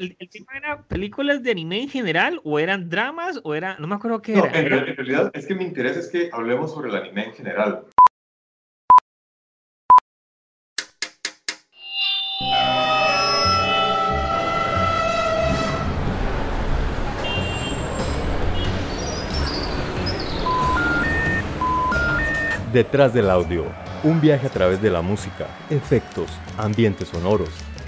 el, el, tema era películas de anime en general o eran dramas o era, no me acuerdo qué no, era. En, en realidad es que mi interés es que hablemos sobre el anime en general. Detrás del audio, un viaje a través de la música, efectos, ambientes sonoros,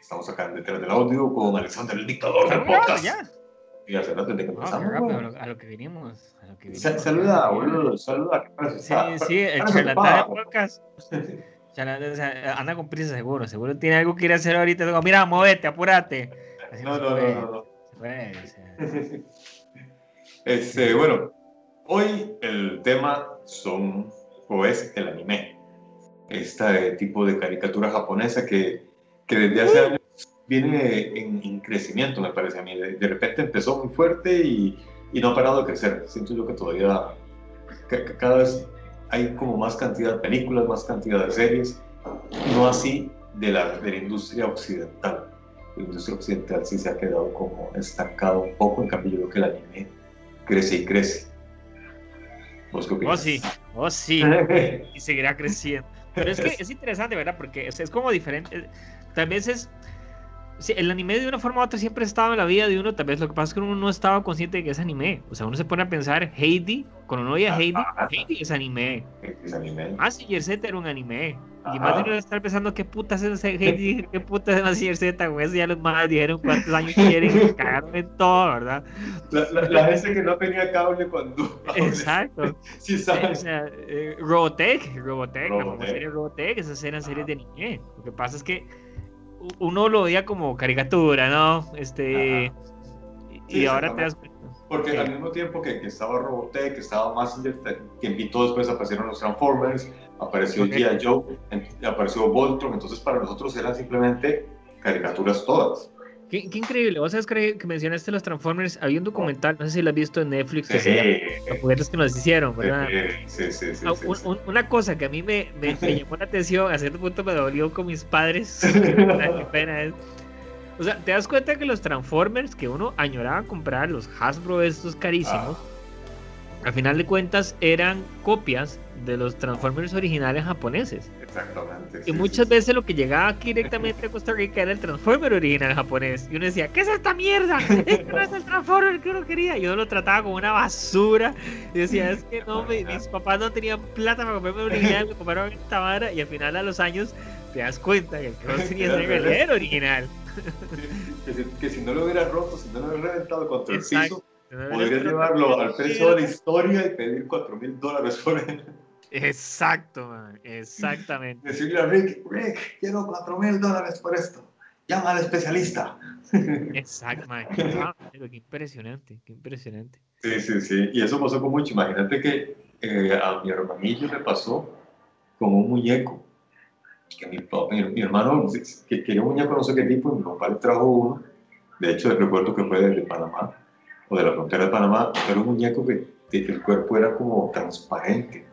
Estamos acá en Detrás del Audio con Alexander, el dictador del podcast. Ya. Y hace rato desde que empezamos. rápido, a lo, que vinimos. A lo que vinimos. Saluda, boludo, saluda. Sí, Está- sí, el charlatán pa. de podcast. charlatán, o sea, anda con prisa seguro. Seguro tiene algo que ir a hacer ahorita. Digo, mira, muévete, apúrate. Así No, no, no, no, no. se puede, o sea. Este, bueno, hoy el tema son o es el anime. Este tipo de caricatura japonesa que, que desde hace años viene en, en crecimiento, me parece a mí. De, de repente empezó muy fuerte y, y no ha parado de crecer. Siento yo que todavía ca- ca- cada vez hay como más cantidad de películas, más cantidad de series, no así de la, de la industria occidental. La industria occidental sí se ha quedado como estancado un poco, en cambio yo creo que el anime crece y crece. ¿Vos qué Oh, sí, oh, sí. y seguirá creciendo. Pero es que es interesante, ¿verdad? Porque es, es como diferente. Tal vez es. el anime de una forma u otra siempre ha estado en la vida de uno. Tal vez lo que pasa es que uno no estaba consciente de que es anime. O sea, uno se pone a pensar, Heidi, cuando uno oye a Heidi, Ajá. Heidi es anime. Es anime. Mazinger Z era un anime. Y más de uno estar pensando, ¿qué putas es ese Heidi? ¿Qué putas es Mazinger Z? Güey, ya los más dijeron cuántos años quieren cagaron en todo, ¿verdad? La, la- la gente que no tenía cable cuando... Exacto. Sí, O sabes. sea, eh, Robotech, Robotech, la Robotech. serie Robotech, esas eran series de anime. Lo que pasa es que uno lo veía como caricatura, ¿no? Este. y- Sí, y ahora te das. Porque Sí. al mismo tiempo que, que estaba Robotech, que estaba Massinger, tiempito después aparecieron los Transformers, apareció Ok. G.I. Joe, apareció Voltron, entonces para nosotros eran simplemente caricaturas todas. Qué, qué increíble. Vos sabes que mencionaste los Transformers. Había un documental, no sé si lo has visto en Netflix, que se llama Los juguetes que nos hicieron, ¿verdad? Sí, sí, sí. Ah, un- un- una cosa que a mí me, me, me llamó la atención, a cierto punto me dolió con mis padres. Qué pena es. O sea, te das cuenta que los Transformers que uno añoraba comprar, los Hasbro estos carísimos, al final de cuentas eran copias de los Transformers originales japoneses. Exactamente. Y sí, muchas sí, veces lo que llegaba aquí directamente a Costa Rica era el Transformer original japonés. Y uno decía, ¿qué es esta mierda? Este no es el Transformer que uno quería. Y uno lo trataba como una basura. Y decía, es que no, mi- mis papás no tenían plata para comprarme el original, me compraron esta vara. Y al final a los años te das cuenta que el era el original. Que si, que si no lo hubiera roto, si no lo hubiera reventado contra el Exacto. piso, podrías llevarlo al precio de la historia y pedir 4 mil dólares por él. Exacto, man. Exactamente. Decirle a Rick, Rick, quiero 4 mil dólares por esto. Llama al especialista. Exacto, man. Ah, pero qué impresionante, qué impresionante. Sí, sí, sí. Y eso pasó con mucho. Imagínate que eh, a mi hermanillo le pasó con un muñeco. Que mi, mi, mi hermano que quería un muñeco no sé qué tipo y mi papá le trajo uno. De hecho, recuerdo que fue de Panamá o de la frontera de Panamá. Era un muñeco que, el cuerpo era como transparente.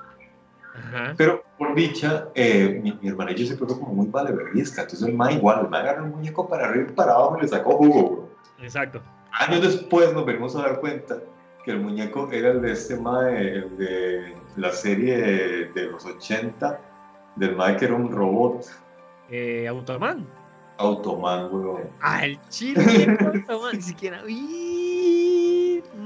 Ajá. Pero por dicha, eh, mi, mi hermanillo se quedó como muy valeverguista. Entonces el ma igual, el ma agarró el muñeco para arriba y para abajo y le sacó jugo, bro. Exacto. Años después nos venimos a dar cuenta que el muñeco era el de este mae, el de la serie de, de los 80, del mae que era un robot, Eh, Automan. Automan, weón. Ah, el chile, Automan. Ni siquiera. ¡Ih!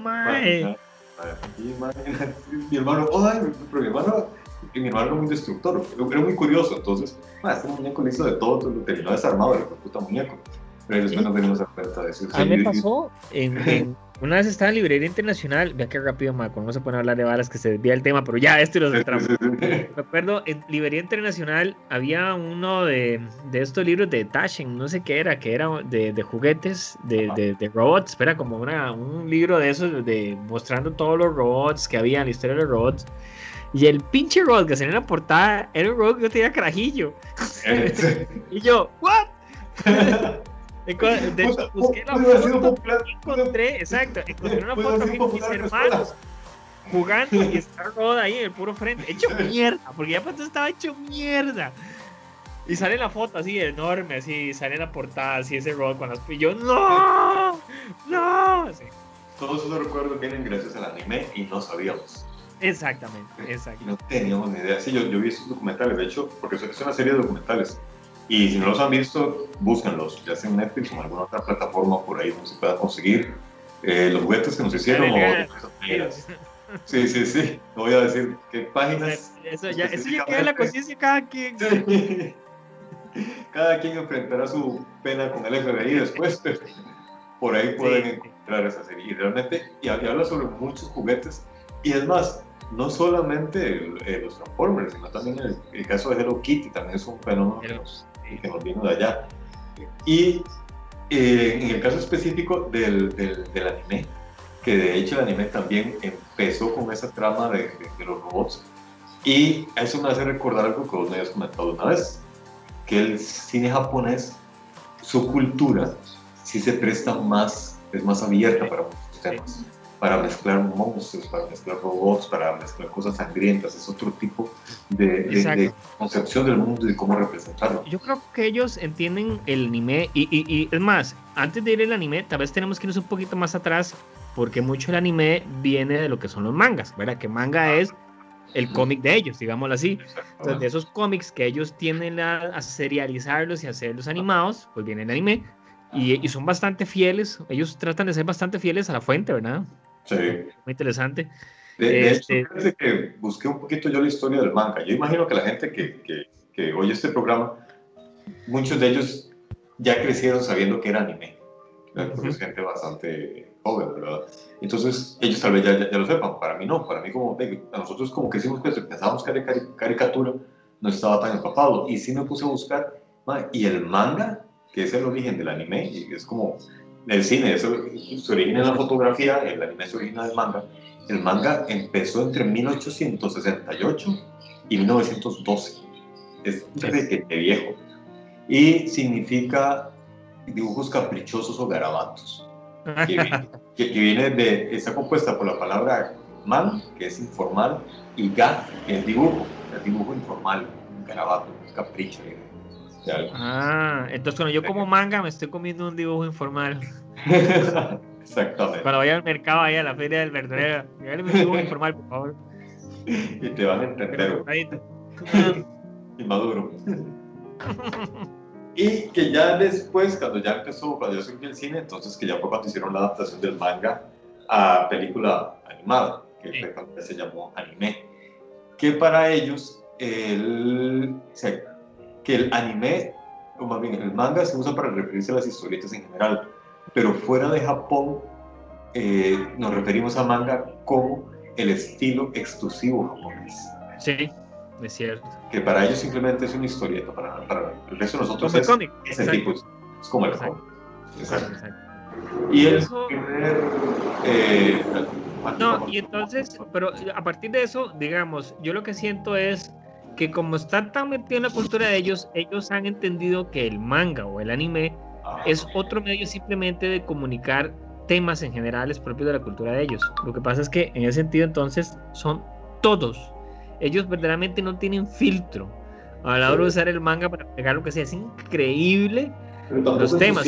Mae. Mi hermano, ay, pero mi hermano, y mi hermano era muy destructor, era muy curioso, entonces, mae, este muñeco le hizo de todo, lo terminó desarmado, el puta muñeco. Pero después nos venimos a cuenta de eso. A mí me pasó en, en- una vez estaba en Librería Internacional, vea qué rápido, Marco, no se pone a hablar de balas que se desvía el tema, pero ya, esto lo centramos. Me acuerdo, en Librería Internacional había uno de, de estos libros de Taschen, no sé qué era, que era de, de juguetes, de, de, de, robots, era como una, un libro de esos, de mostrando todos los robots que había, la historia de los robots. Y el pinche robot que salía en la portada era un robot que no tenía carajillo. y yo, ¿what? De hecho, busqué la foto y encontré, exacto, encontré una foto de mis hermanos jugando y está Rod ahí en el puro frente, hecho mierda, porque ya pues estaba hecho mierda. Y sale la foto así enorme, así, sale la portada, así ese Rod con las... Y yo, ¡no! ¡No! Todos esos recuerdos vienen gracias al anime y no sabíamos. Exactamente, exacto. Y no teníamos ni idea. Sí, yo, yo vi esos documentales, de hecho, porque es una serie de documentales y si no los han visto, búsquenlos, ya sea en Netflix o en alguna otra plataforma por ahí donde se pueda conseguir eh, los juguetes que nos hicieron. sí, sí, sí. No voy a decir qué páginas. Eso ya, eso ya queda en la conciencia de cada quien. Cada quien enfrentará su pena con el FBI después, pero por ahí pueden encontrar esa serie. Y realmente, y habla sobre muchos juguetes. Y es más, no solamente eh, los Transformers, sino también el, el, caso de Hello Kitty, también es un fenómeno que nos vino de allá. Y eh, en el caso específico del, del, anime, que de hecho el anime también empezó con esa trama de, de, los robots, y eso me hace recordar algo que vos me habías comentado una vez, que el cine japonés, su cultura, sí se presta más, es más abierta para muchos temas para mezclar monstruos, para mezclar robots, para mezclar cosas sangrientas, es otro tipo de, concepción del mundo y de cómo representarlo. Yo creo que ellos entienden el anime y, y, es más, antes de ir al anime, tal vez tenemos que irnos un poquito más atrás porque mucho el anime viene de lo que son los mangas, ¿verdad? Que manga es el cómic de ellos, digámoslo así. Entonces, de esos cómics que ellos tienden a, a serializarlos y hacerlos animados, pues viene el anime. Y, y, son bastante fieles, ellos tratan de ser bastante fieles a la fuente, ¿verdad? Sí. Muy interesante. De, este... hecho, que busqué un poquito yo la historia del manga. Yo imagino que la gente que, que, que, oye este programa, muchos de ellos ya crecieron sabiendo que era anime. Porque es gente bastante joven, ¿verdad? Entonces, ellos tal vez ya, ya, lo sepan. Para mí no. Para mí, como a nosotros, como que hicimos que pensábamos que era caricatura, no estaba tan empapado. Y sí me puse a buscar. y el manga, que es el origen del anime, y es como el cine, eso, se origina en la fotografía, el anime se origina del manga. El manga empezó entre 1868 y 1912. Es de viejo. Y significa dibujos caprichosos o garabatos. Que, viene de, está compuesta por la palabra man, que es informal, y ga, que es dibujo, el dibujo informal, un garabato, un capricho. Ah, entonces cuando yo como manga me estoy comiendo un dibujo informal. Exactamente. Cuando vaya al mercado, vaya a la feria del verdadero, me un dibujo informal, por favor. Y te van a entender. Inmaduro. y que ya después, cuando ya empezó, cuando yo surgió el cine, entonces que ya fue cuando hicieron la adaptación del manga a película animada, que sí. se llamó anime. Que para ellos, el, que el anime, o más bien el manga, se usa para referirse a las historietas en general, pero fuera de Japón eh, nos referimos a manga como el estilo exclusivo japonés. Sí, es cierto. Que para ellos simplemente es una historieta, para, para el resto de nosotros es, cómic. ese tipo, es, como el cómic. Exacto. Exacto. Y el primer... Eh, no, y entonces, pero a partir de eso, digamos, yo lo que siento es que como están tan metidos en la cultura de ellos, ellos han entendido que el manga o el anime es otro medio simplemente de comunicar temas en generales propios de la cultura de ellos. Lo que pasa es que en ese sentido entonces son todos. Ellos verdaderamente no tienen filtro a la hora de usar el manga para pegar lo que sea. Es increíble los temas.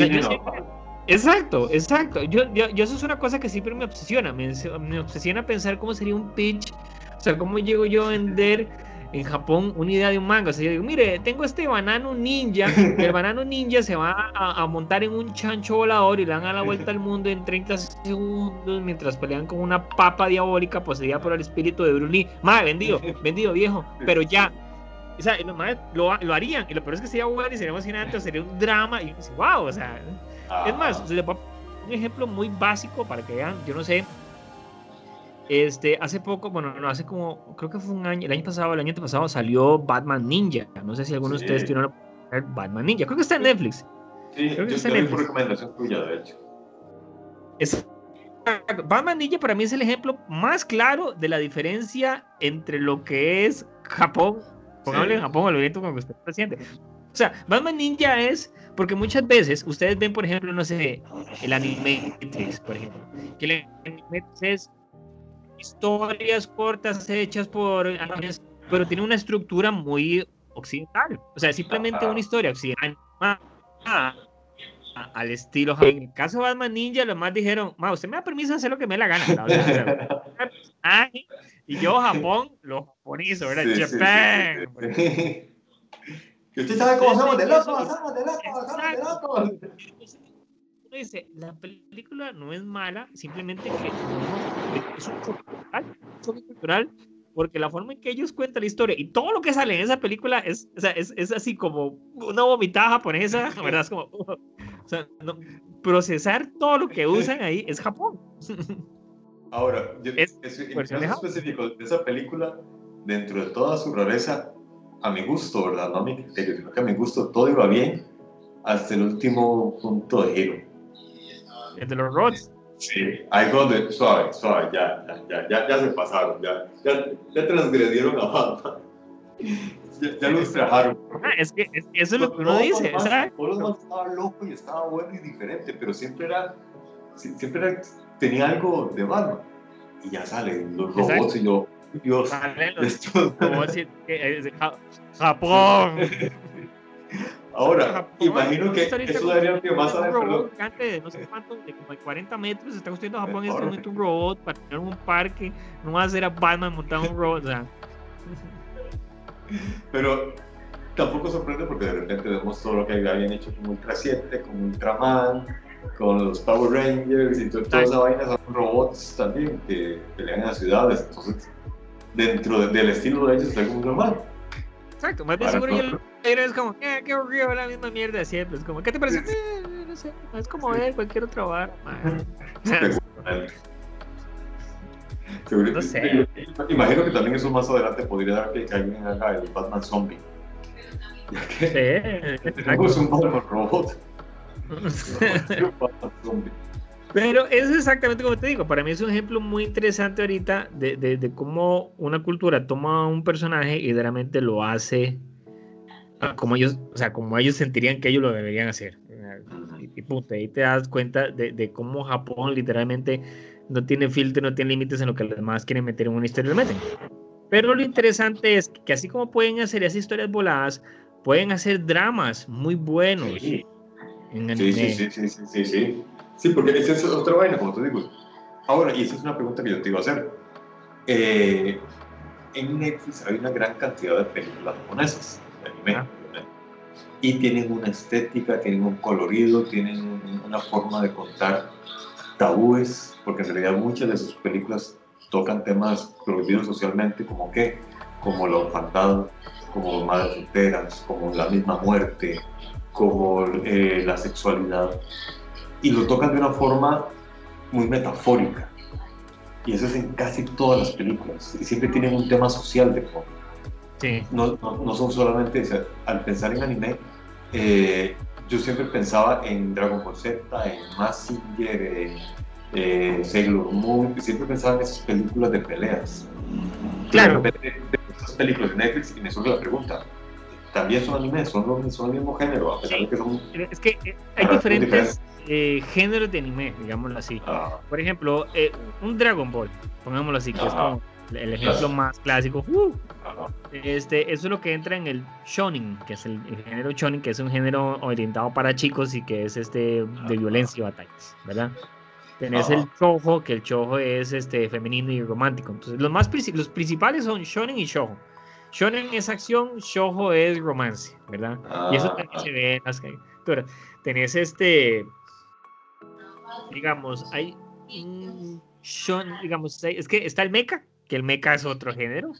Exacto, exacto. Yo, yo, eso es una cosa que siempre me obsesiona. Me, me obsesiona pensar cómo sería un pitch. O sea, cómo llego yo a vender en Japón una idea de un manga. O sea, yo digo, mire, tengo este banano ninja. el banano ninja se va a, montar en un chancho volador y le dan a la vuelta al mundo en 30 segundos mientras pelean con una papa diabólica poseída por el espíritu de Bruce Lee. Madre, vendido, vendido, viejo. Pero ya. O sea, lo, lo, harían. Y lo peor es que sería bueno y sería emocionante, sería un drama. Y yo wow, o sea. Es más, un ejemplo muy básico para que vean, yo no sé, este, hace poco, bueno, no, hace como, creo que fue un año, el año pasado, el año pasado salió Batman Ninja. No sé si alguno de ustedes tiene Batman Ninja. Creo que está en Netflix. Sí, creo que está en Netflix. recomendación tuya, de hecho. Es, Batman Ninja para mí es el ejemplo más claro de la diferencia entre lo que es Japón, pongámosle en Japón, evento con que usted presidente. O sea, Batman Ninja es porque muchas veces ustedes ven, por ejemplo, no sé, el anime por ejemplo, que el anime es historias cortas hechas por pero tiene una estructura muy occidental. O sea, simplemente una historia occidental al estilo En el caso de Batman Ninja, los más dijeron, ma, usted me da permiso de hacer lo que me la gana. y yo, Japón, los japoneses, ¿verdad? Japan. y usted sabe cómo somos de locos, somos de locos, somos de locos dice, la película no es mala, simplemente que es un choque cultural, porque la forma en que ellos cuentan la historia y todo lo que sale en esa película es, o sea, es, es, así como una vomitada japonesa, ¿verdad? Es como, o sea, procesar todo lo que usan ahí es Japón. Ahora, es, en caso específico de esa película, dentro de toda su rareza, a mi gusto, ¿verdad? No a mi criterio, sino que a mi gusto todo iba bien hasta el último punto de giro el de los rods. Sí, ahí donde, suave, suave, ya, ya, ya, ya, se pasaron, ya, ya, ya transgredieron a Batman. Ya, lo trabajaron. Ah, es que eso es lo que uno dice. Los estaba loco y estaba bueno y diferente, pero siempre era, siempre era, tenía algo de Batman. Y ya salen los robots y yo, Dios, robots Japón. Ahora, imagino que eso daría que más a Un robot gigante no sé cuánto, de como 40 metros, está construyendo Japón en este momento un robot para tener un parque, no va a ser a Batman montando un robot, o sea. Pero tampoco sorprende porque de repente vemos todo lo que habían hecho con Ultra 7, con Ultraman, con los Power Rangers y toda esa vaina son robots también que pelean en las ciudades. Entonces, dentro del estilo de ellos es algo muy normal. Exacto, más bien seguro yo es como, eh, qué aburrido, la misma mierda siempre. Es como, ¿qué te parece? Eh, no sé, es como ver cualquier otro bar. no sé. Imagino que también eso más adelante podría dar que alguien haga el Batman Zombie. Sí, tenemos un Batman robot. Pero es exactamente como te digo, para mí es un ejemplo muy interesante ahorita de, de, de cómo una cultura toma un personaje y realmente lo hace como ellos, o sea, como ellos sentirían que ellos lo deberían hacer. Y, punto, ahí te das cuenta de, de, cómo Japón literalmente no tiene filtro, no tiene límites en lo que los demás quieren meter en una historia, lo meten. Pero lo interesante es que así como pueden hacer esas historias voladas, pueden hacer dramas muy buenos. Sí, sí, sí, sí, sí, sí, sí, sí. porque esa es otra vaina, como te digo. Ahora, y esa es una pregunta que yo te iba a hacer. Eh, en Netflix hay una gran cantidad de películas japonesas y tienen una estética, tienen un colorido, tienen una forma de contar tabúes, porque en realidad muchas de sus películas tocan temas prohibidos socialmente, como qué, como la orfandad, como madres solteras, como la misma muerte, como eh, la sexualidad, y lo tocan de una forma muy metafórica. Y eso es en casi todas las películas. Y siempre tienen un tema social de fondo. No, no, son solamente, al pensar en anime, eh, yo siempre pensaba en Dragon Ball Z, en Massinger, en eh, Sailor Moon, siempre pensaba en esas películas de peleas. Claro. De, esas películas de Netflix y me surge la pregunta, ¿también son anime? ¿Son, son el mismo género? A pesar de que son... Es que eh, hay diferentes géneros de anime, digámoslo así. Ah. Por ejemplo, un Dragon Ball, pongámoslo así, que es como el ejemplo más clásico. Uh, este, eso es lo que entra en el shonen, que es el, género shonen, que es un género orientado para chicos y que es este de violencia y batallas, ¿verdad? Tenés el chojo, que el chojo es este femenino y romántico. Entonces, los más los principales son shonen y shojo. Shonen es acción, shojo es romance, ¿verdad? Y eso también se ve en las caricaturas. Tenés este, digamos, hay un shonen, digamos, es que está el mecha, que el mecha es otro género.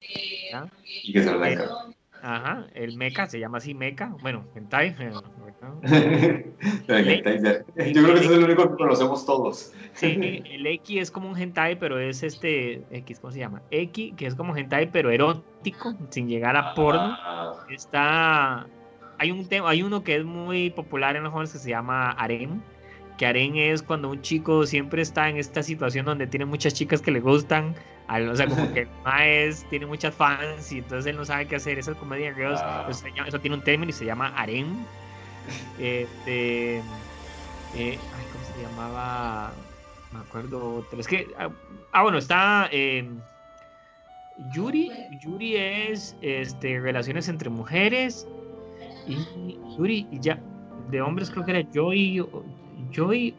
¿Y qué es el mecha? Ajá, el mecha se llama así mecha, bueno, hentai, Yo creo que ese es el único que conocemos todos. Sí, el X es como un hentai, pero es este, X, ¿cómo se llama? X, que es como hentai, pero erótico, sin llegar a porno. Ah, Está, hay un tema, hay uno que es muy popular en los jóvenes que se llama harem, que harem es cuando un chico siempre está en esta situación donde tiene muchas chicas que le gustan, o sea, como que maes tiene muchas fans y entonces él no sabe qué hacer, esa comedia de girls, Ah. eso, llama- eso tiene un término y se llama harem. Este, eh, ay, ¿cómo se llamaba? Me acuerdo otro. Es que, ah, ah, bueno, está eh, Yuri. Yuri es este, relaciones entre mujeres. Y Yuri, y ya, de hombres creo que era Joy, Joy,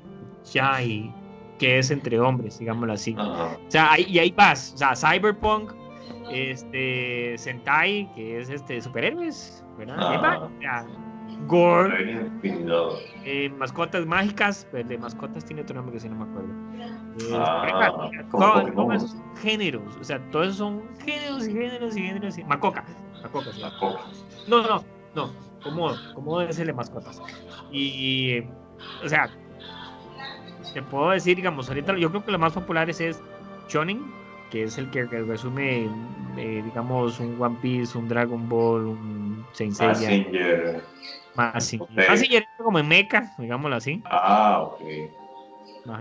Jai, que es entre hombres, digámoslo así. O sea, ahí, y ahí vas. O sea, Cyberpunk, este, Sentai, que es este, superhéroes, ¿verdad? Ahí. O sea, Gore, eh, mascotas mágicas, pues de mascotas tiene otro nombre que si no me acuerdo. Eh, Ah, oiga, como todo- Pokémon. todos esos géneros, o sea, todos esos son géneros y géneros y géneros. Y... Macoca, Macoca, sí. La coca. No, no, no, como, como es el de mascotas. Y, o sea, te puedo decir, digamos, ahorita yo creo que lo más populares es Shonen, que es el que resume, eh, digamos, un One Piece, un Dragon Ball, un Saint Seiya, Mazinger. Mazinger. Ok. Mazinger es como en mecha, digámoslo así. Ah, ok.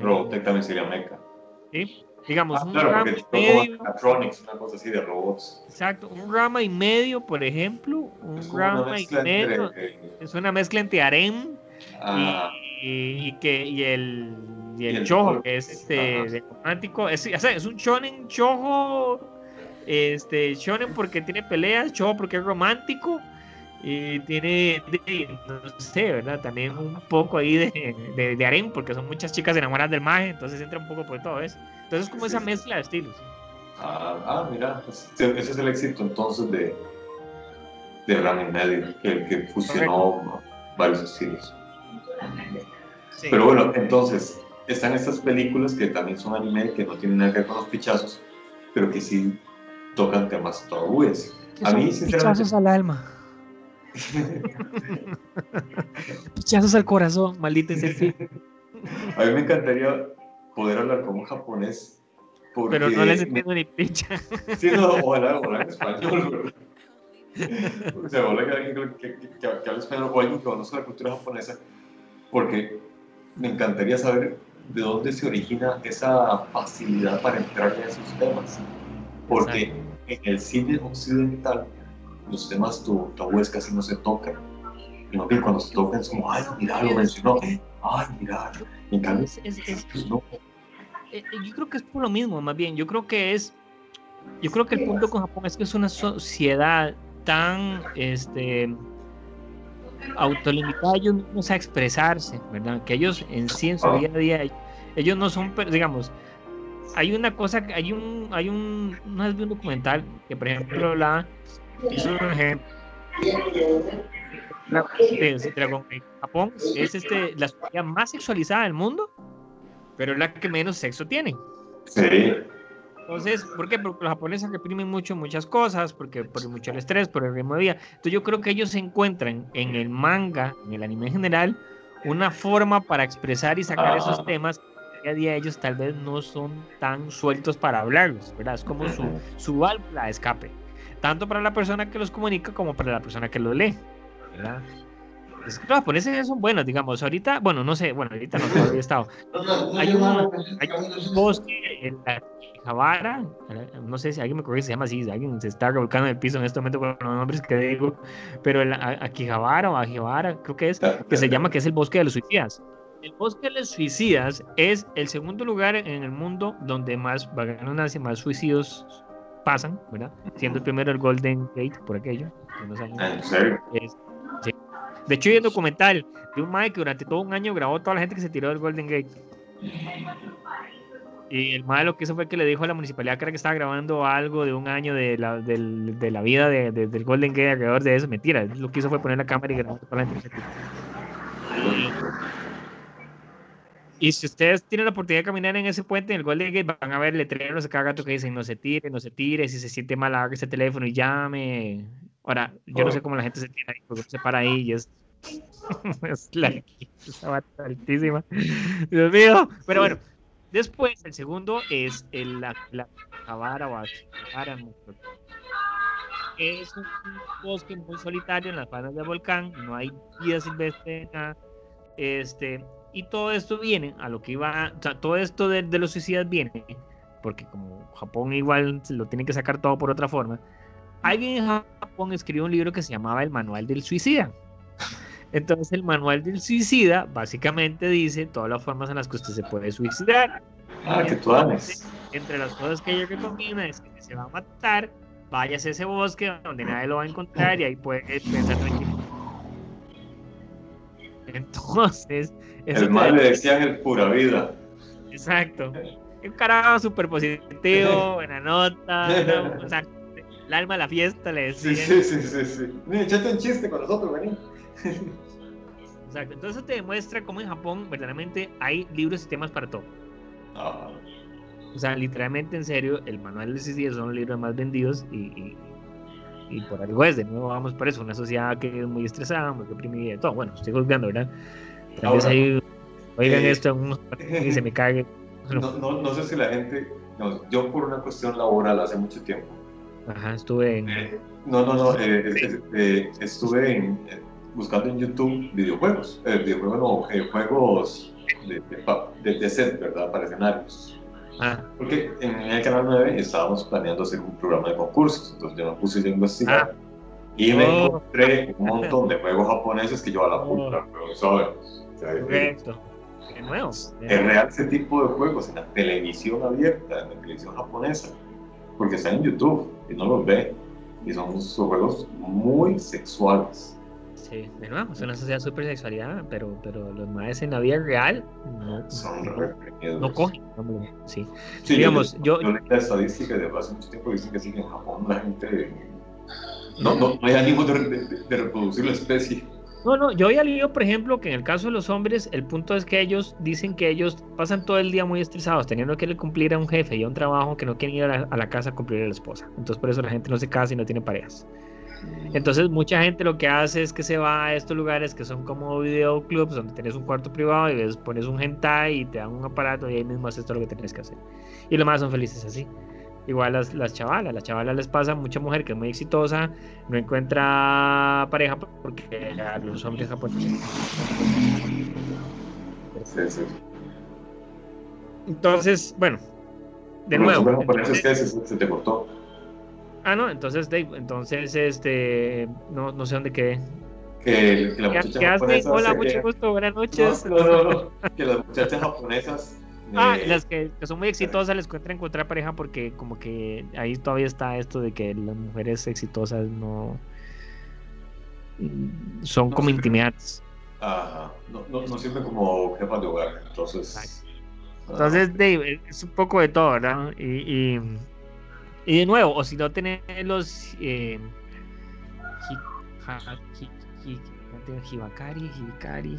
Robotech también sería mecha. ¿sí? Digamos, Ah, un claro, rama y medio, Mechatronics, una cosa así de robots. exacto, un rama y medio, por ejemplo, un Es rama y medio, entre. eh, es una mezcla entre harem ah, y, y que y el y el el chojo que es este de romántico es, o sea, es un shonen chojo este shonen porque tiene peleas chojo porque es romántico y tiene de- no sé verdad también un poco ahí de, de, de harem porque son muchas chicas enamoradas del maje entonces entra un poco por todo eso entonces es como Sí, esa sí. mezcla de estilos ah, ah, mira, pues, ese es el éxito entonces de, de Medio, el que fusionó varios estilos. Sí. Pero bueno, entonces, están estas películas que también son anime, que no tienen nada que ver con los pichazos, pero que sí tocan temas tabúes. A mí, sinceramente, pichazos al alma pichazos al corazón maldita ese film a mí me encantaría poder hablar como un japonés. Porque, pero no les entiendo ni picha Sí, no, ojalá, ojalá en español, ¿verdad? O sea, ojalá que alguien que, que, que, que hable español o alguien que conozca la cultura japonesa, porque me encantaría saber de dónde se origina esa facilidad para entrar en esos temas. Porque en el cine occidental los temas tu- tabúes casi no se tocan. Y más bien cuando se tocan es como, ay, mira, lo mencionó, ay, mira. En cambio, Es- es- es- pues no. Eh, eh, yo creo que es por lo mismo, más bien. Yo creo que es. Yo creo que el punto con Japón es que es una sociedad tan este autolimitada ellos mismos a expresarse, ¿verdad? Que ellos en sí en su Ah. día a día ellos no son, digamos, hay una cosa, que- hay un, hay un, una vez vi un documental que por ejemplo la hizo un ejemplo la- de- Dragon. Japón es este la sociedad más sexualizada del mundo, pero es la que menos sexo tiene. Sí, Entonces, ¿por qué? Porque los japoneses reprimen mucho muchas cosas, porque por mucho el estrés, por el ritmo de vida. Entonces yo creo que ellos encuentran en el manga, en el anime en general, una forma para expresar y sacar esos Ajá. temas que día a día ellos tal vez no son tan sueltos para hablarlos, ¿verdad? Es como su, su válvula de escape, tanto para la persona que los comunica como para la persona que los lee, ¿verdad? Es que los japoneses son buenos, digamos, ahorita, bueno, no sé, bueno, ahorita no todavía he estado, hay un, hay un bosque en la Akihabara, no sé si alguien me corrige, se llama así, si alguien se está revolcando en el piso en este momento con los nombres que digo, pero el A- Akihabara o Akihabara, creo que es, que se llama que es el bosque de los suicidas. El bosque de los suicidas es el segundo lugar en el mundo donde más, la redundancia, más suicidios pasan, ¿verdad? Siendo el primero el Golden Gate, por aquello. en serio. Es- sí. De hecho, hay un documental de un Mike que durante todo un año grabó a toda la gente que se tiró del Golden Gate. Y el mae lo que hizo fue que le dijo a la municipalidad que era que estaba grabando algo de un año de la, de la vida de- de- del Golden Gate alrededor de eso. Mentira, lo que hizo fue poner la cámara y grabar a toda la gente. que se tiró. Y si ustedes tienen la oportunidad de caminar en ese puente, en el Golden Gate, van a ver letreros de cada gato que dicen no se tire, no se tire, si se siente mal, agarre ese teléfono y llame. Ahora, yo no sé Oh. cómo la gente se tira ahí, porque se para ahí y es es la altísima. Dios mío. Pero bueno, después el segundo es el, la, la Javara o Javara, es un bosque muy solitario en las faldas del volcán, no hay vida silvestre, nada. Este, y todo esto viene a lo que iba, o sea, todo esto de, de los suicidas viene, porque como Japón igual lo tiene que sacar todo por otra forma. Alguien en Japón escribió un libro que se llamaba El Manual del Suicida. Entonces el manual del suicida básicamente dice todas las formas en las que usted se puede suicidar. Ah, que tú. Entre las cosas que yo recomiendo es que se va a matar, váyase a ese bosque donde nadie lo va a encontrar y ahí puede pensar Entonces... El mal le decían el pura vida. Exacto. Un carajo súper positivo, buena nota, o sea, el alma de la fiesta le decía. Sí, sí, sí, sí. sí. Echate un chiste con nosotros, vení. Exacto. Entonces te demuestra cómo en Japón verdaderamente hay libros y temas para todo. Ah, O sea, literalmente en serio, el manual de CCD son los libros más vendidos y, y, y por algo es, de nuevo vamos por eso, una sociedad que es muy estresada, muy deprimida y todo. Bueno, estoy juzgando, ¿verdad? Tal vez ahí oigan eh, esto y se me cague. no, no, no sé si la gente. no, yo, por una cuestión laboral hace mucho tiempo. Ajá, estuve en... eh, no, no, no. eh, eh, estuve en- eh, buscando en YouTube videojuegos. eh, videojuegos, no, juegos de, de, de- de set, ¿verdad? Para escenarios. Ah, Porque en el canal 9 estábamos planeando hacer un programa de concursos. Entonces yo me puse a investigar. Y me Oh. encontré un montón de juegos japoneses que yo a la Oh. puta, pero ¿sabes? O sea, eh, correcto. De nuevo. es real ese tipo de juegos en la televisión abierta, en la televisión japonesa, porque están en YouTube y no los ve. Y son juegos muy sexuales. Sí, de nuevo, es una sociedad súper sexualidad, pero, pero los maes en la vida real no, Son no, no cogen. hombre, Sí. Sí, Digamos, yo, yo- yo leí la estadística de hace mucho tiempo dicen que sí, que en Japón la gente. No, no, no hay ánimo de, de- de reproducir la especie. No, no, yo había leído, por ejemplo, que en el caso de los hombres, el punto es que ellos dicen que ellos pasan todo el día muy estresados, teniendo que cumplir a un jefe y a un trabajo que no quieren ir a la, a la casa a cumplir a la esposa. Entonces, por eso la gente no se casa y no tiene parejas. Entonces, mucha gente lo que hace es que se va a estos lugares que son como videoclubs, donde tienes un cuarto privado y ves, pones un hentai y te dan un aparato y ahí mismo haces todo lo que tienes que hacer. Y los más son felices así. Igual las, las chavalas, las chavalas les pasa, mucha mujer que es muy exitosa no encuentra pareja porque a los hombres japoneses. Sí, sí. Entonces, bueno, de nuevo. hombres japoneses, entonces- ¿qué? Se, se te cortó. Ah, no, entonces, Dave, entonces, este, no, no sé dónde quedé. Que, que la ¿Qué, muchacha qué hacen? japonesa Hola, mucho gusto, buenas noches. No, no, no, que las muchachas japonesas. Ah, eh, las que, que son muy exitosas les cuesta encontrar pareja porque como que ahí todavía está esto de que las mujeres exitosas no mm, son como sé. intimidadas. Ajá, no, no, no sirve como jefa de hogar, entonces. ah, Entonces, Dave, es un poco de todo, ¿verdad? Y, y, y de nuevo, o si no tenés los eh, Hibakari, Hibikari,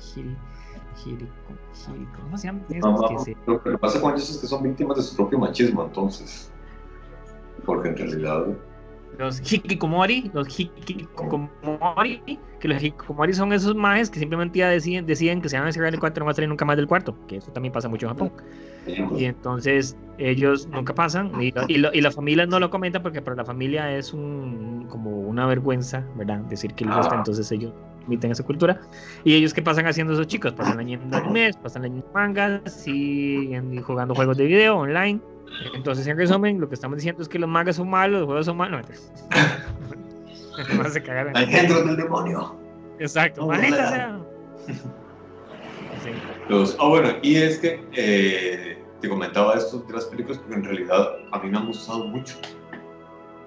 ¿cómo se llama? no, Esos no, que se- Lo que pasa con ellos es que son víctimas de su propio machismo, entonces. Porque en realidad. Los hikikomori, los hikikomori, que los hikikomori son esos majes que simplemente ya deciden, deciden que se van a cerrar el cuarto y no van a salir nunca más del cuarto, que eso también pasa mucho en Japón. Y entonces ellos nunca pasan y, y, lo- y la familia no lo comenta porque para la familia es un, como una vergüenza, ¿verdad? Decir que les Ah. entonces ellos emiten esa cultura. Y ellos, ¿qué pasan haciendo esos chicos? Pasan leyendo animes, pasan leyendo mangas, y jugando juegos de video online. Entonces, en resumen, lo que estamos diciendo es que los mangas son malos, los juegos son malos. No, se cagaron. ¡Engendros del demonio! Exacto, No, Los, ah, bueno, y es que eh, te comentaba esto de las películas porque en realidad a mí me han gustado mucho.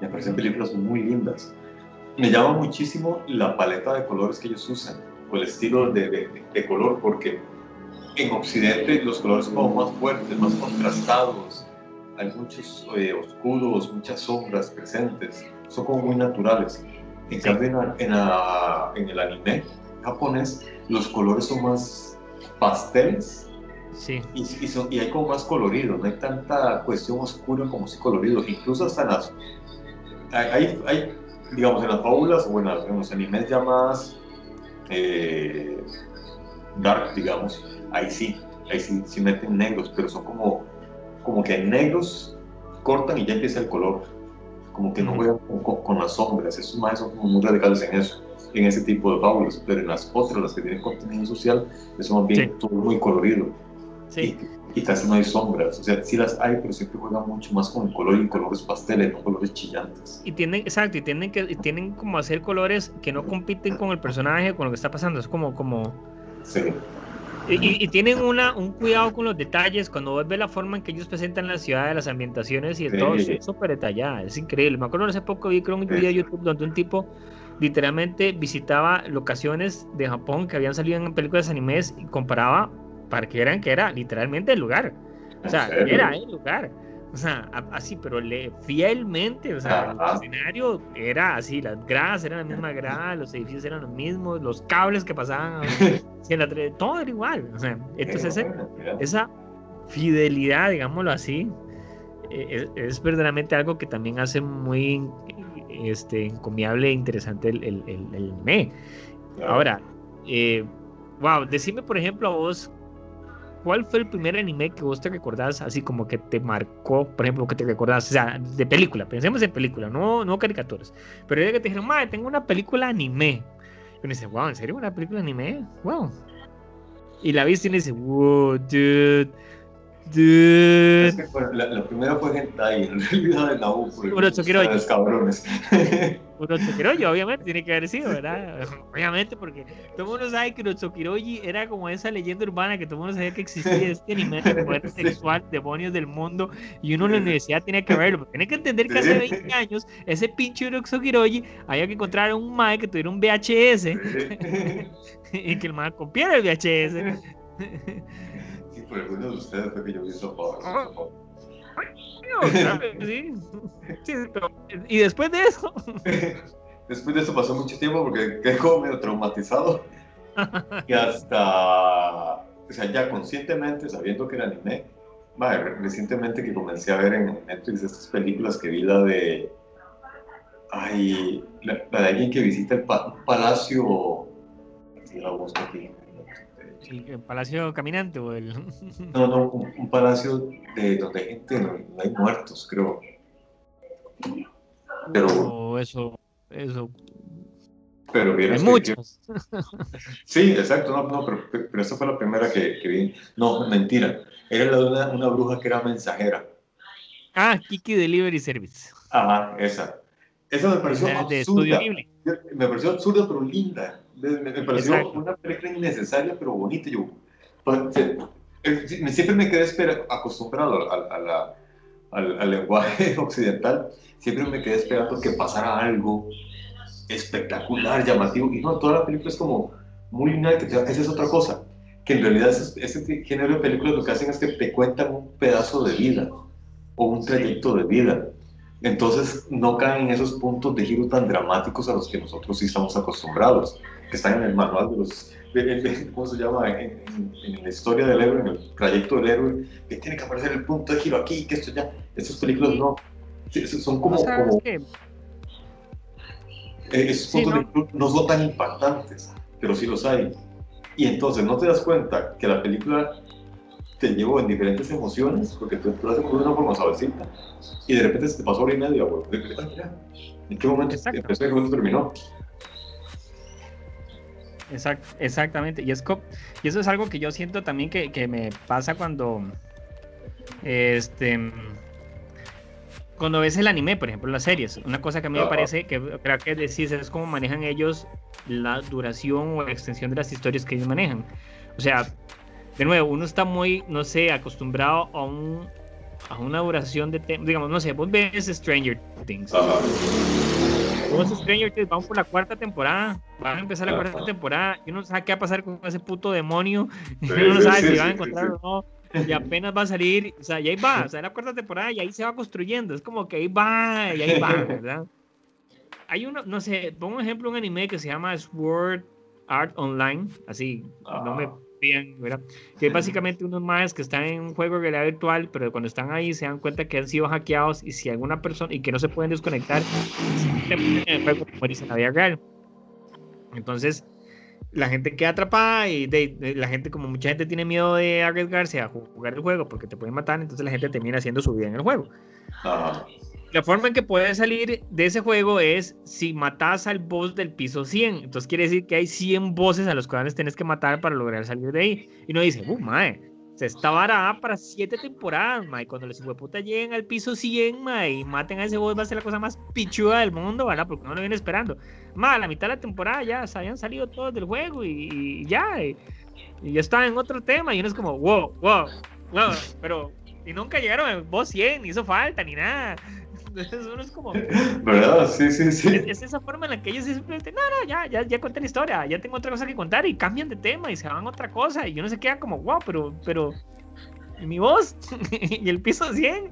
Me parecen películas muy lindas. Me llama muchísimo la paleta de colores que ellos usan, o el estilo de, de- de color, porque en Occidente los colores son como más fuertes, más contrastados. Hay muchos eh, oscuros, muchas sombras presentes, son como muy naturales. En cambio, en, en en el anime japonés, los colores son más pasteles. Sí, y, y, son- y hay como más colorido, no hay tanta cuestión oscura como si colorido, incluso hasta las, hay, hay- digamos, en las fábulas o en, las- en los animes ya más eh, dark, digamos, ahí sí, ahí sí, sí meten negros, pero son como, como que negros cortan y ya empieza el color. Como que no juegan con, con, las sombras. Esos más son como muy radicales en eso, en ese tipo de fábulas. Pero en las otras, las que tienen contenido social, eso más bien todo muy colorido. Sí. Y, y, casi no hay sombras. O sea, sí las hay, pero siempre juegan mucho más con el color y colores pasteles, no colores chillantes. Y tienen, exacto, y tienen, que, y tienen como hacer colores que no compiten con el personaje, con lo que está pasando. Es como. como... Sí. Y, y, tienen una, un cuidado con los detalles. Cuando vos ves la forma en que ellos presentan la ciudad, de las ambientaciones y de Sí. todo, es súper detallada. Es increíble. Me acuerdo hace poco vi creo, un video de YouTube donde un tipo literalmente visitaba locaciones de Japón que habían salido en películas animes y comparaba para que eran que era literalmente el lugar. O sea, era el lugar. O sea, así, pero le, fielmente, o sea, Ajá. el escenario era así, las gradas eran la misma grada, los edificios eran los mismos, los cables que pasaban, la todo era igual. O sea, entonces ese- esa fidelidad, digámoslo así, eh, es, es verdaderamente algo que también hace muy este, encomiable e interesante el, el, el, el anime. Claro. Ahora, eh, wow, decime por ejemplo a vos, ¿cuál fue el primer anime que vos te recordás así como que te marcó, por ejemplo, que te recordás, o sea, de película, pensemos en película, no, no caricaturas, pero de que te dijeron, madre, tengo una película anime. Y uno dice, wow, ¿en serio una película anime? Wow. Y la viste y uno dice, wow, dude. Es que, bueno, la, la primera fue Hentai, en realidad Urochoki Roji. ustedes cabrones. Urochokiroji, obviamente, tiene que haber sido, ¿verdad? Obviamente, porque todo el mundo sabe que Urochokiroji era como esa leyenda urbana que todo el mundo sabía que existía este anime de poder Sí. sexual, demonios del mundo, y uno en la universidad tiene que verlo. Tiene que entender que hace 20 años, ese pinche Urochokiroji había que encontrar un mae que tuviera un VHS y que el mae copiara el VHS. Por algunos de ustedes fue que yo vi Sopa. Ah. Sí. Sí, pero- y después de eso, Después de eso pasó mucho tiempo porque quedé como medio traumatizado. Y hasta, o sea, ya conscientemente, sabiendo que era anime, re- recientemente que comencé a ver en Netflix estas películas que vi, la de, ay, la, la de alguien que visita el pa- palacio, la busco aquí. el, el Palacio Caminante o el... No, no, un, un palacio de donde gente, no, no hay muertos, creo. Pero, o eso, eso. pero Hay vieras que- muchos. Sí, exacto, no, no, pero, pero esa fue la primera que, que vi. No, mentira. Era la de una, una bruja que era mensajera. Ah, Kiki Delivery Service. Ajá, esa. Esa me pareció de Estudio absurda. Ghibli. Me pareció absurda, pero linda. Me, me- pareció Exacto. una película innecesaria, pero bonita. Yo, pues, eh, siempre me quedé espera- acostumbrado al, a la- al- al lenguaje occidental. Siempre me quedé esperando que pasara algo espectacular, llamativo. Y no, toda la película es como muy lineal, que te esa es otra cosa. Que en realidad ese, ese género de películas lo que hacen es que te cuentan un pedazo de vida o un trayecto de vida. Entonces no caen en esos puntos de giro tan dramáticos a los que nosotros sí estamos acostumbrados, que están en el manual de los, de- de- de- ¿cómo se llama? En, en- en la historia del héroe, en el trayecto del héroe, que tiene que aparecer el punto de giro aquí, que esto ya, esas películas no, Sí, son como, ¿No sabes como qué? eh, esos Sí, puntos de giro no son tan impactantes, pero sí los hay. Y entonces no te das cuenta que la película te llevó en diferentes emociones, porque tú, haces de una forma suavecita, y de repente se te pasó hora y media, güey. De- de- ¿En qué momento Exacto. empezó y momento terminó? Exact- exactamente. Y, es co- y eso es algo que yo siento también que, que me pasa cuando. Este. Cuando ves el anime, por ejemplo, las series. Una cosa que a mí me parece que creo que decís es cómo manejan ellos la duración o extensión de las historias que ellos manejan. O sea, de nuevo, uno está muy, no sé, acostumbrado a un a una duración de tiempo. Digamos, no sé, vos ves Stranger Things. Stranger Things, vamos por la cuarta temporada. Van a empezar la Ajá. cuarta temporada. Y uno no sabe qué va a pasar con ese puto demonio. Sí, uno no sabe sí, si van a encontrar o no. Y apenas va a salir. O sea, y ahí va. O sea, la cuarta temporada y ahí se va construyendo. Es como que ahí va y ahí va, ¿verdad? Hay uno, no sé, pongo un ejemplo, un anime que se llama Sword Art Online. Así, no me Pidan, ¿verdad? Que es básicamente unos más que están en un juego de realidad virtual, pero cuando están ahí se dan cuenta que han sido hackeados y si alguna persona y que no se pueden desconectar, se meten en el juego como dice en la vida real. Entonces, la gente queda atrapada y de, la gente, como mucha gente tiene miedo de arriesgarse a jugar el juego porque te pueden matar, entonces la gente termina haciendo su vida en el juego. La forma en que puedes salir de ese juego es si matas al boss del piso 100. Entonces quiere decir que hay 100 bosses a los cuales tienes que matar para lograr salir de ahí. Y uno dice, uh, mae, se está varada para 7 temporadas, mae. Cuando los puta lleguen al piso 100, mae, y maten a ese boss va a ser la cosa más pichuda del mundo, ¿verdad? Porque no lo viene esperando. Mae, a la mitad de la temporada ya se habían salido todos del juego y, ya. Y, ya estaba en otro tema. Y uno es como, wow, wow, wow. Pero, y nunca llegaron al boss 100, ni hizo falta, ni nada. Uno es como. ¿Verdad? Sí, sí, sí. Es, esa forma en la que ellos simplemente, no, no, ya, ya, ya conté la historia, ya tengo otra cosa que contar y cambian de tema y se van a otra cosa y uno se queda como, wow, pero, pero, mi voz y el piso 100,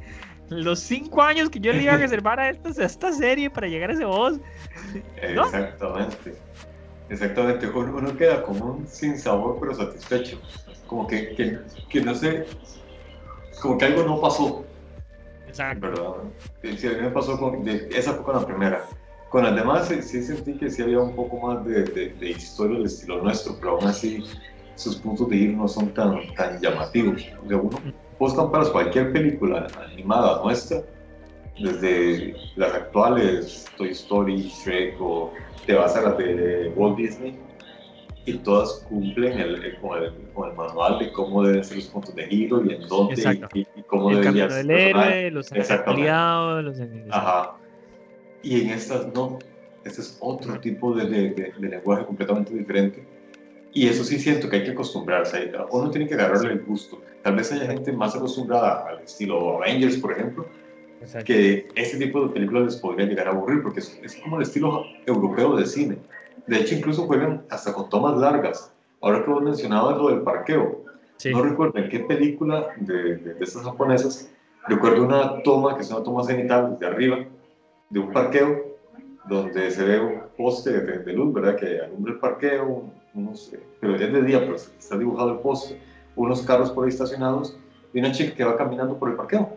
los cinco años que yo le iba a reservar a esta, esta serie para llegar a ese voz. Exactamente. Exactamente. Uno, queda como un sin sabor pero satisfecho. Como que, que, que no sé, como que algo no pasó. Exacto. ¿Verdad? Sí, a mí me pasó con, esa fue con la primera. Con las demás sí, sentí que sí había un poco más de, de, historia del estilo nuestro, pero aún así sus puntos de ir no son tan, tan llamativos. O sea, uno, vos comparas cualquier película animada nuestra, desde las actuales, Toy Story, Shrek, o te vas a las de Walt Disney, y todas cumplen el, con, el, con, el, manual de cómo deben ser los puntos de giro y en dónde y, cómo el debería ser. del héroe, los aliados, los enemigos. Ajá. Y en estas no. Este es otro tipo de, de, de, lenguaje completamente diferente. Y eso sí siento que hay que acostumbrarse. Uno tiene que agarrarle el gusto. Tal vez haya gente más acostumbrada al estilo Avengers, por ejemplo, que ese tipo de películas les podría llegar a aburrir, porque es, es como el estilo europeo de cine de hecho, incluso juegan hasta con tomas largas. Ahora que vos mencionabas lo del parqueo, no recuerdo en qué película de, de, estas japonesas, recuerdo una toma que es una toma cenital de arriba, de un parqueo, donde se ve un poste de, luz, ¿verdad? Que alumbra el parqueo, unos, pero es de día, pero está dibujado el poste, unos carros por ahí estacionados y una chica que va caminando por el parqueo.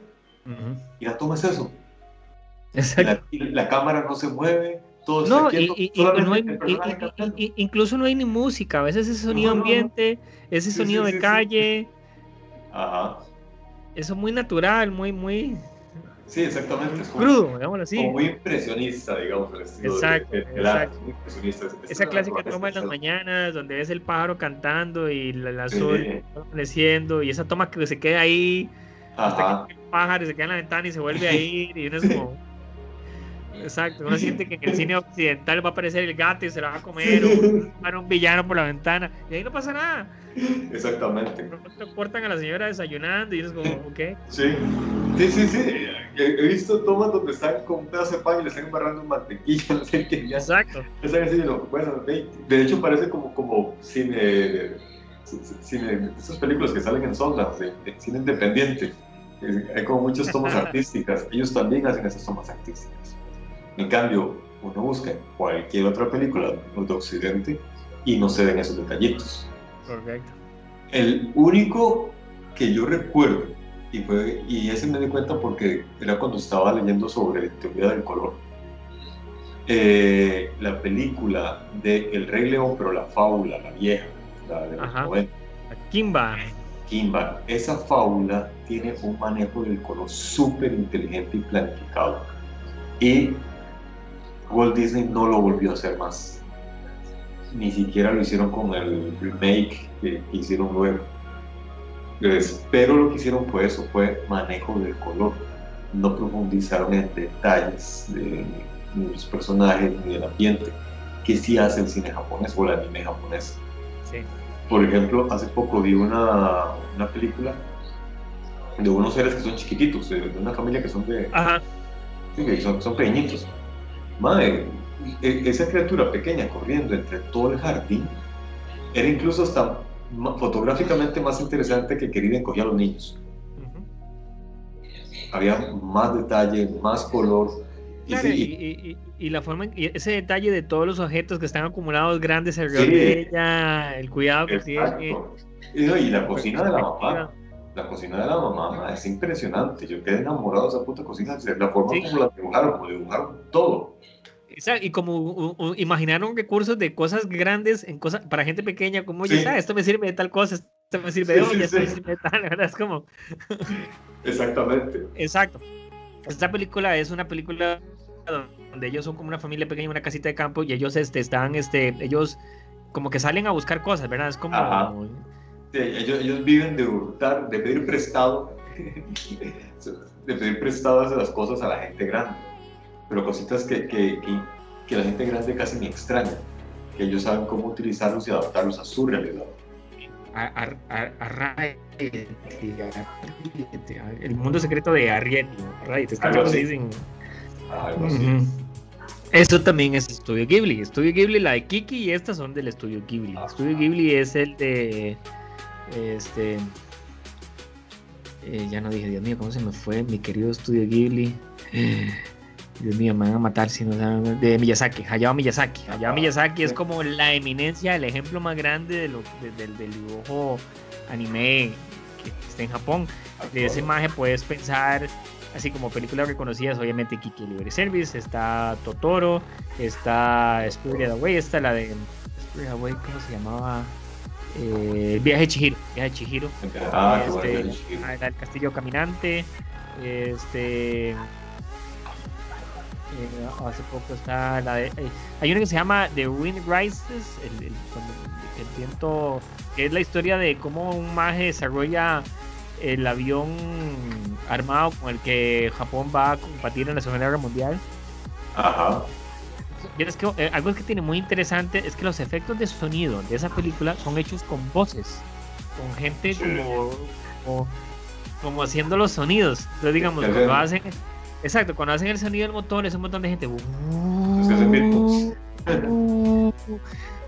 Y la toma es eso. y la cámara no se mueve, no, y, no hay, incluso no hay ni música, a veces ese sonido ambiente, ese sonido de calle. Ajá. Eso es muy natural, muy, muy. Sí, exactamente. Es crudo, digámoslo así. Como muy impresionista, digamos, el estilo exacto, exacto. Esa clásica toma de las mañanas donde ves el pájaro cantando y la, sol amaneciendo y esa toma que se queda ahí hasta que el pájaro se queda en la ventana y se vuelve a ir y uno es como Exacto, uno siente que en el cine occidental va a aparecer el gato y se lo va a comer, o va un villano por la ventana, y ahí no pasa nada. Exactamente. Cortan a la señora desayunando y es como, ¿ok? Sí, sí, sí, sí. He visto tomas donde están con un pedazo de pan y le están embarrando un mantequilla, no sé qué. Exacto. bueno, de hecho parece como, como cine, cine, esas películas que salen en Sundance, de, cine independiente. Hay como muchas tomas artísticas. Ellos también hacen esas tomas artísticas. En cambio, uno busca cualquier otra película de Occidente y no se ven esos detallitos. Correcto. El único que yo recuerdo, y, fue, y ese me di cuenta porque era cuando estaba leyendo sobre teoría del color, eh, la película de El Rey León, pero la fábula, la vieja, la de los 90. Kimba. Kimba. Esa fábula tiene un manejo del color súper inteligente y planificado. Y Walt Disney no lo volvió a hacer más. Ni siquiera lo hicieron con el remake que hicieron luego. Pero lo que hicieron fue eso, fue manejo del color. No profundizaron en detalles de, los personajes ni del ambiente, que sí hace el cine japonés o el anime japonés. Por ejemplo, hace poco vi una, una película de unos seres que son chiquititos, de, una familia que son de... Ajá. Sí, son, son pequeñitos Madre, e, esa criatura pequeña corriendo entre todo el jardín era incluso hasta fotográficamente más interesante que querida encogía a los niños. Había más detalle, más color. y, la forma, y ese detalle de todos los objetos que están acumulados grandes alrededor de ella, el cuidado que tiene. Y, la cocina de la mamá la cocina de la mamá es impresionante. Yo quedé enamorado de esa puta cocina. La forma como la dibujaron, como dibujaron todo y como imaginaron recursos de cosas grandes en cosas para gente pequeña, como, oye, ah, esto me sirve de tal cosa, esto me sirve de otra, esto me sirve de tal, ¿verdad? Es como... Exactamente. Exacto. Esta película es una película donde ellos son como una familia pequeña, una casita de campo, y ellos este, están, este, ellos como que salen a buscar cosas, ¿verdad? Es como... Sí, ellos, ellos viven de hurtar, de pedir prestado, de pedir prestadas las cosas a la gente grande pero cositas que, que, que, la gente grande casi ni extraña, que ellos saben cómo utilizarlos y adaptarlos a su realidad. el mundo secreto de Arrietty, dicen. Eso también es Estudio Ghibli. Estudio Ghibli, la de Kiki y estas son del Estudio Ghibli. Ah. Estudio Ghibli es el de. Este. Eh, ya no dije, Dios mío, ¿cómo se me fue mi querido Estudio Ghibli? Dios mío, me van a matar si no saben. De Miyazaki, Hayao Miyazaki. Hayao Miyazaki es como la eminencia, el ejemplo más grande de lo, del dibujo anime que está en Japón. De ese imagen puedes pensar, así como películas reconocidas, obviamente Kiki Libre Service, está Totoro, está Spirited Away, está la de Spirited Away, ¿cómo se llamaba? Eh, Viaje de Chihiro, Viaje de Chihiro. Ah, este, el Castillo Caminante, este eh, hace poco está la de. Eh, hay una que se llama The Wind Rises, el, el, viento. que es la historia de cómo un maje desarrolla el avión armado con el que Japón va a combatir en la Segunda Guerra Mundial. Ajá. que eh, algo que tiene muy interesante es que los efectos de sonido de esa película son hechos con voces, con gente como, como, haciendo los sonidos. Entonces, digamos, cuando hacen Exacto, cuando hacen el sonido del motor es un montón de gente.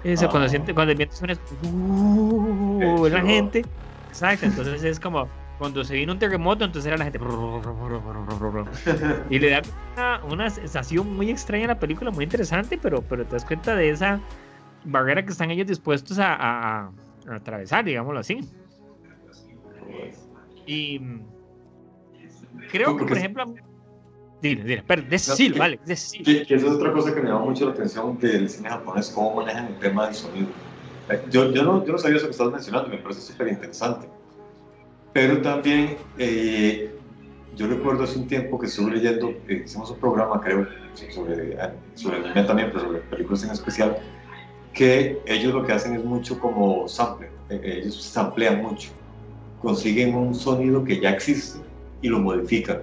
Eso, cuando, siente, cuando el viento suena, uh, la gente. Exacto, entonces es como cuando se vino un terremoto, entonces era la gente. Y le da una, una, sensación muy extraña a la película, muy interesante, pero, pero te das cuenta de esa barrera que están ellos dispuestos a, a, a atravesar, digámoslo así. Y creo que, por ejemplo, Dile, dile, pero decir, vale, decir. Que, esa es otra cosa que me llama mucho la atención del cine japonés, cómo manejan el tema del sonido. Eh, yo, yo, no, yo no sabía eso que estabas mencionando, me parece súper interesante. Pero también, eh, yo recuerdo hace un tiempo que estuve leyendo, eh, hicimos un programa, creo, sobre, sobre anime también, pero sobre películas en especial, que ellos lo que hacen es mucho como sample, ellos samplean mucho, consiguen un sonido que ya existe y lo modifican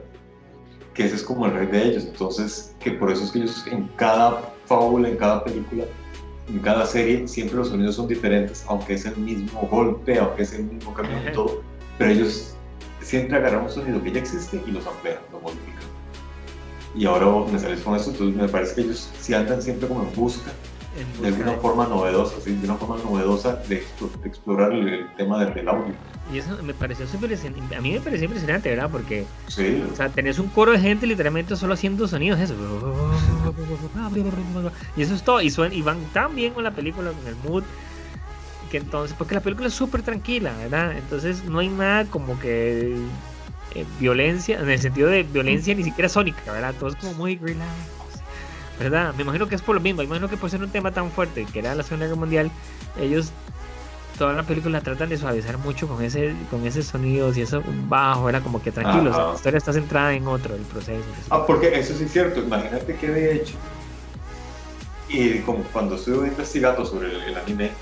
que ese es como el rey de ellos. Entonces, que por eso es que ellos en cada fábula, en cada película, en cada serie, siempre los sonidos son diferentes, aunque es el mismo golpe, aunque es el mismo camino y todo, pero ellos siempre agarran un sonido que ya existe y lo amplían, lo modifican. Y ahora me sales con esto, entonces me parece que ellos sí andan siempre como en busca de alguna forma novedosa, ¿sí? de una forma novedosa de, explorar el, tema del, audio. Y eso me pareció súper a mí me pareció impresionante, ¿verdad? Porque, o sea, tenés un coro de gente literalmente solo haciendo sonidos, eso. Y eso es todo, y, suenan, y van tan bien con la película, con el mood, que entonces, porque la película es súper tranquila, ¿verdad? Entonces no hay nada como que eh, violencia, en el sentido de violencia ni siquiera sónica, ¿verdad? Todo es como muy relax ¿verdad? Me imagino que es por lo mismo, me imagino que por ser un tema tan fuerte que era la Segunda Guerra Mundial, ellos toda la película tratan de suavizar mucho con ese con ese sonido y eso bajo, era como que tranquilos, la historia está centrada en otro, el proceso. Ah, porque eso sí es cierto, imagínate que de hecho, y como cuando estuve investigando sobre el, anime,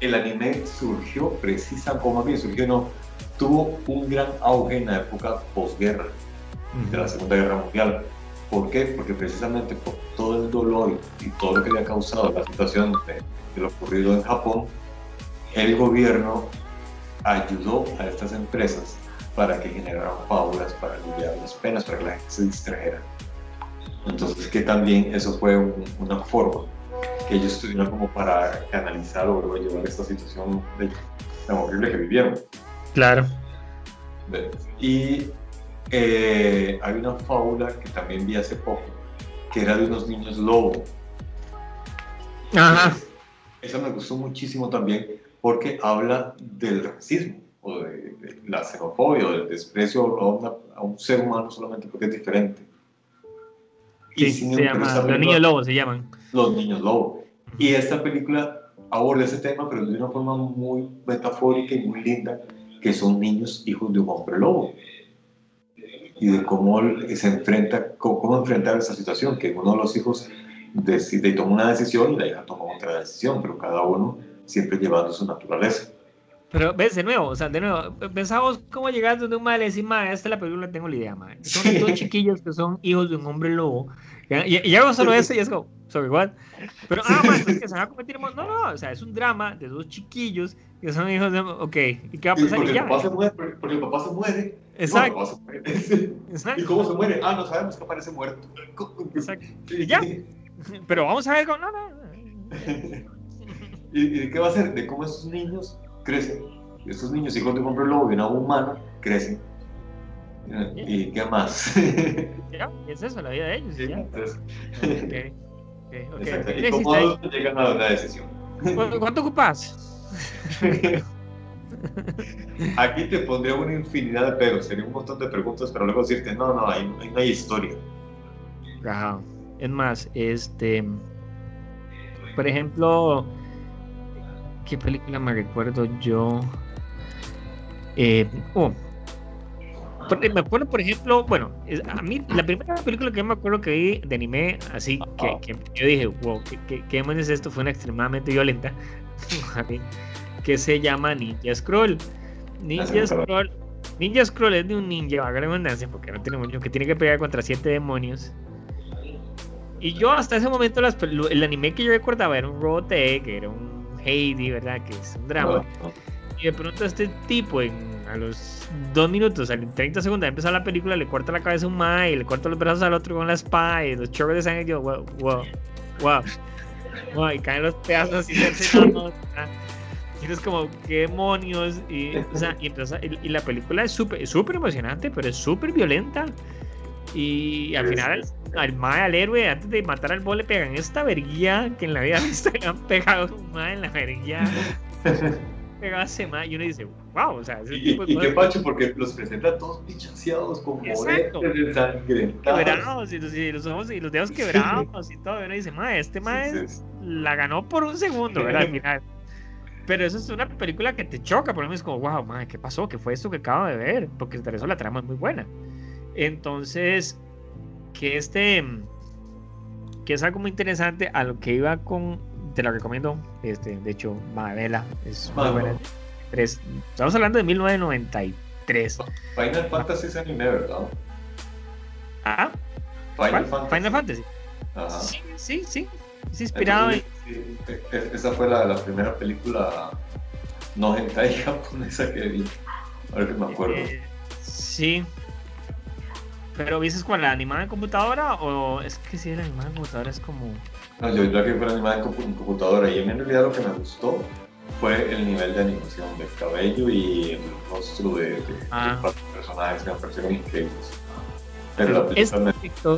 el anime surgió precisamente, como bien surgió, no, tuvo un gran auge en la época posguerra, de la Segunda Guerra Mundial ¿Por qué? Porque precisamente por todo el dolor y todo lo que había causado la situación de, lo ocurrido en Japón, el gobierno ayudó a estas empresas para que generaran fábulas, para aliviar las penas, para que la gente se distrajera. Entonces, que también eso fue una forma que ellos tuvieron como para canalizar o llevar esta situación tan horrible que vivieron. Claro. Y eh, hay una fábula que también vi hace poco, que era de unos niños lobo. Ajá. Esa me gustó muchísimo también porque habla del racismo o de, la xenofobia o del desprecio a, a, un ser humano solamente porque es diferente. Sí, se llama Los Niños Lobos, se llaman. Los Niños Lobos. Y esta película aborda ese tema, pero de una forma muy metafórica y muy linda, que son niños hijos de un hombre lobo. Y de cómo se enfrenta, cómo, enfrentar esa situación, que uno de los hijos decide y toma una decisión y la hija toma otra decisión, pero cada uno siempre llevando su naturaleza. Pero ves, de nuevo, o sea, de nuevo, pensamos cómo llegar donde un madre madre, esta es la película, tengo la idea, madre. Son dos chiquillos que son hijos de un hombre lobo. Y, y, hago solo eso y es como, sobre igual. Pero, ah, madre, es que se va a cometer. No, no, o sea, es un drama de dos chiquillos que son hijos de. Ok, ¿y qué va a pasar? Porque, el, papá se muere, porque el papá se muere. Exacto. se muere. Exacto. ¿Y cómo se muere? Ah, no sabemos que aparece muerto. Exacto. Y ya. Pero vamos a ver cómo. No, no. ¿Y, ¿Y qué va a hacer? De cómo esos niños crecen. Estos niños, hijos de un hombre lobo y una humana, crecen. ¿Y qué más? ya, es eso, la vida de ellos. Sí, ya. Entonces... Okay. Okay, okay. ¿Y cómo llegan a una decisión? ¿Cuánto ocupas? Aquí te pondría una infinidad de peros, sería un montón de preguntas, pero luego decirte, no, no, ahí, no hay historia. Ajá. Es más, este, por ejemplo, ¿qué película me recuerdo yo? Eh, oh, me acuerdo, por ejemplo, bueno, a mí la primera película que me acuerdo que vi de anime, así que, que yo dije, wow, ¿qué, qué, qué es esto? Fue una extremadamente violenta, que se llama Ninja Scroll. Ninja Scroll, Ninja Scroll es de un ninja, haga redundancia, porque no tiene mucho, que tiene que pegar contra siete demonios. Y yo hasta ese momento el anime que yo recordaba era un Robotech, que era un Heidi, ¿verdad? Que es un drama. Y de pronto este tipo en, a los dos minutos, en 30 segundos, empieza la película, le corta la cabeza a un mae, le corta los brazos al otro con la espada, y los chorros de sangre, y yo, wow, wow, wow. y caen los pedazos así de Y es como, ¿qué demonios? Y, o sea, y, y, la película es súper súper emocionante, pero es súper violenta. Y al final, al mae, al héroe, antes de matar al bo, le pegan esta verguía que en la vida le han pegado un mae en la verguía. pegase más y uno dice, wow, o sea, ese y, tipo de y qué pacho, porque los presenta todos pichaseados con moretes Quebrados, y los, y los, ojos y los dedos quebrados y todo. Y uno dice, ma, este ma la ganó por un segundo, ¿verdad? Al final. Pero eso es una película que te choca, por ejemplo, es como, wow, madre, ¿qué pasó? ¿Qué fue esto que acabo de ver? Porque de eso la trama es muy buena. Entonces, que este, que es algo muy interesante a lo que iba con te la recomiendo. Este, de hecho, Madela es muy buena. Estamos hablando de 1993. Final Fantasy es anime, ¿verdad? Ah, Final Fantasy. Final Fantasy. Sí, sí, sí. Es inspirado en. Esa fue la, la, primera película no hentai japonesa que vi. Ahora que me acuerdo. Eh, sí, pero ¿viste con la animada en computadora o es que si la animada en computadora es como... No, yo creo que fue la animada en computadora y en realidad lo que me gustó fue el nivel de animación del cabello y el rostro de, de, ah. los personajes que me parecieron increíbles. Pero la película este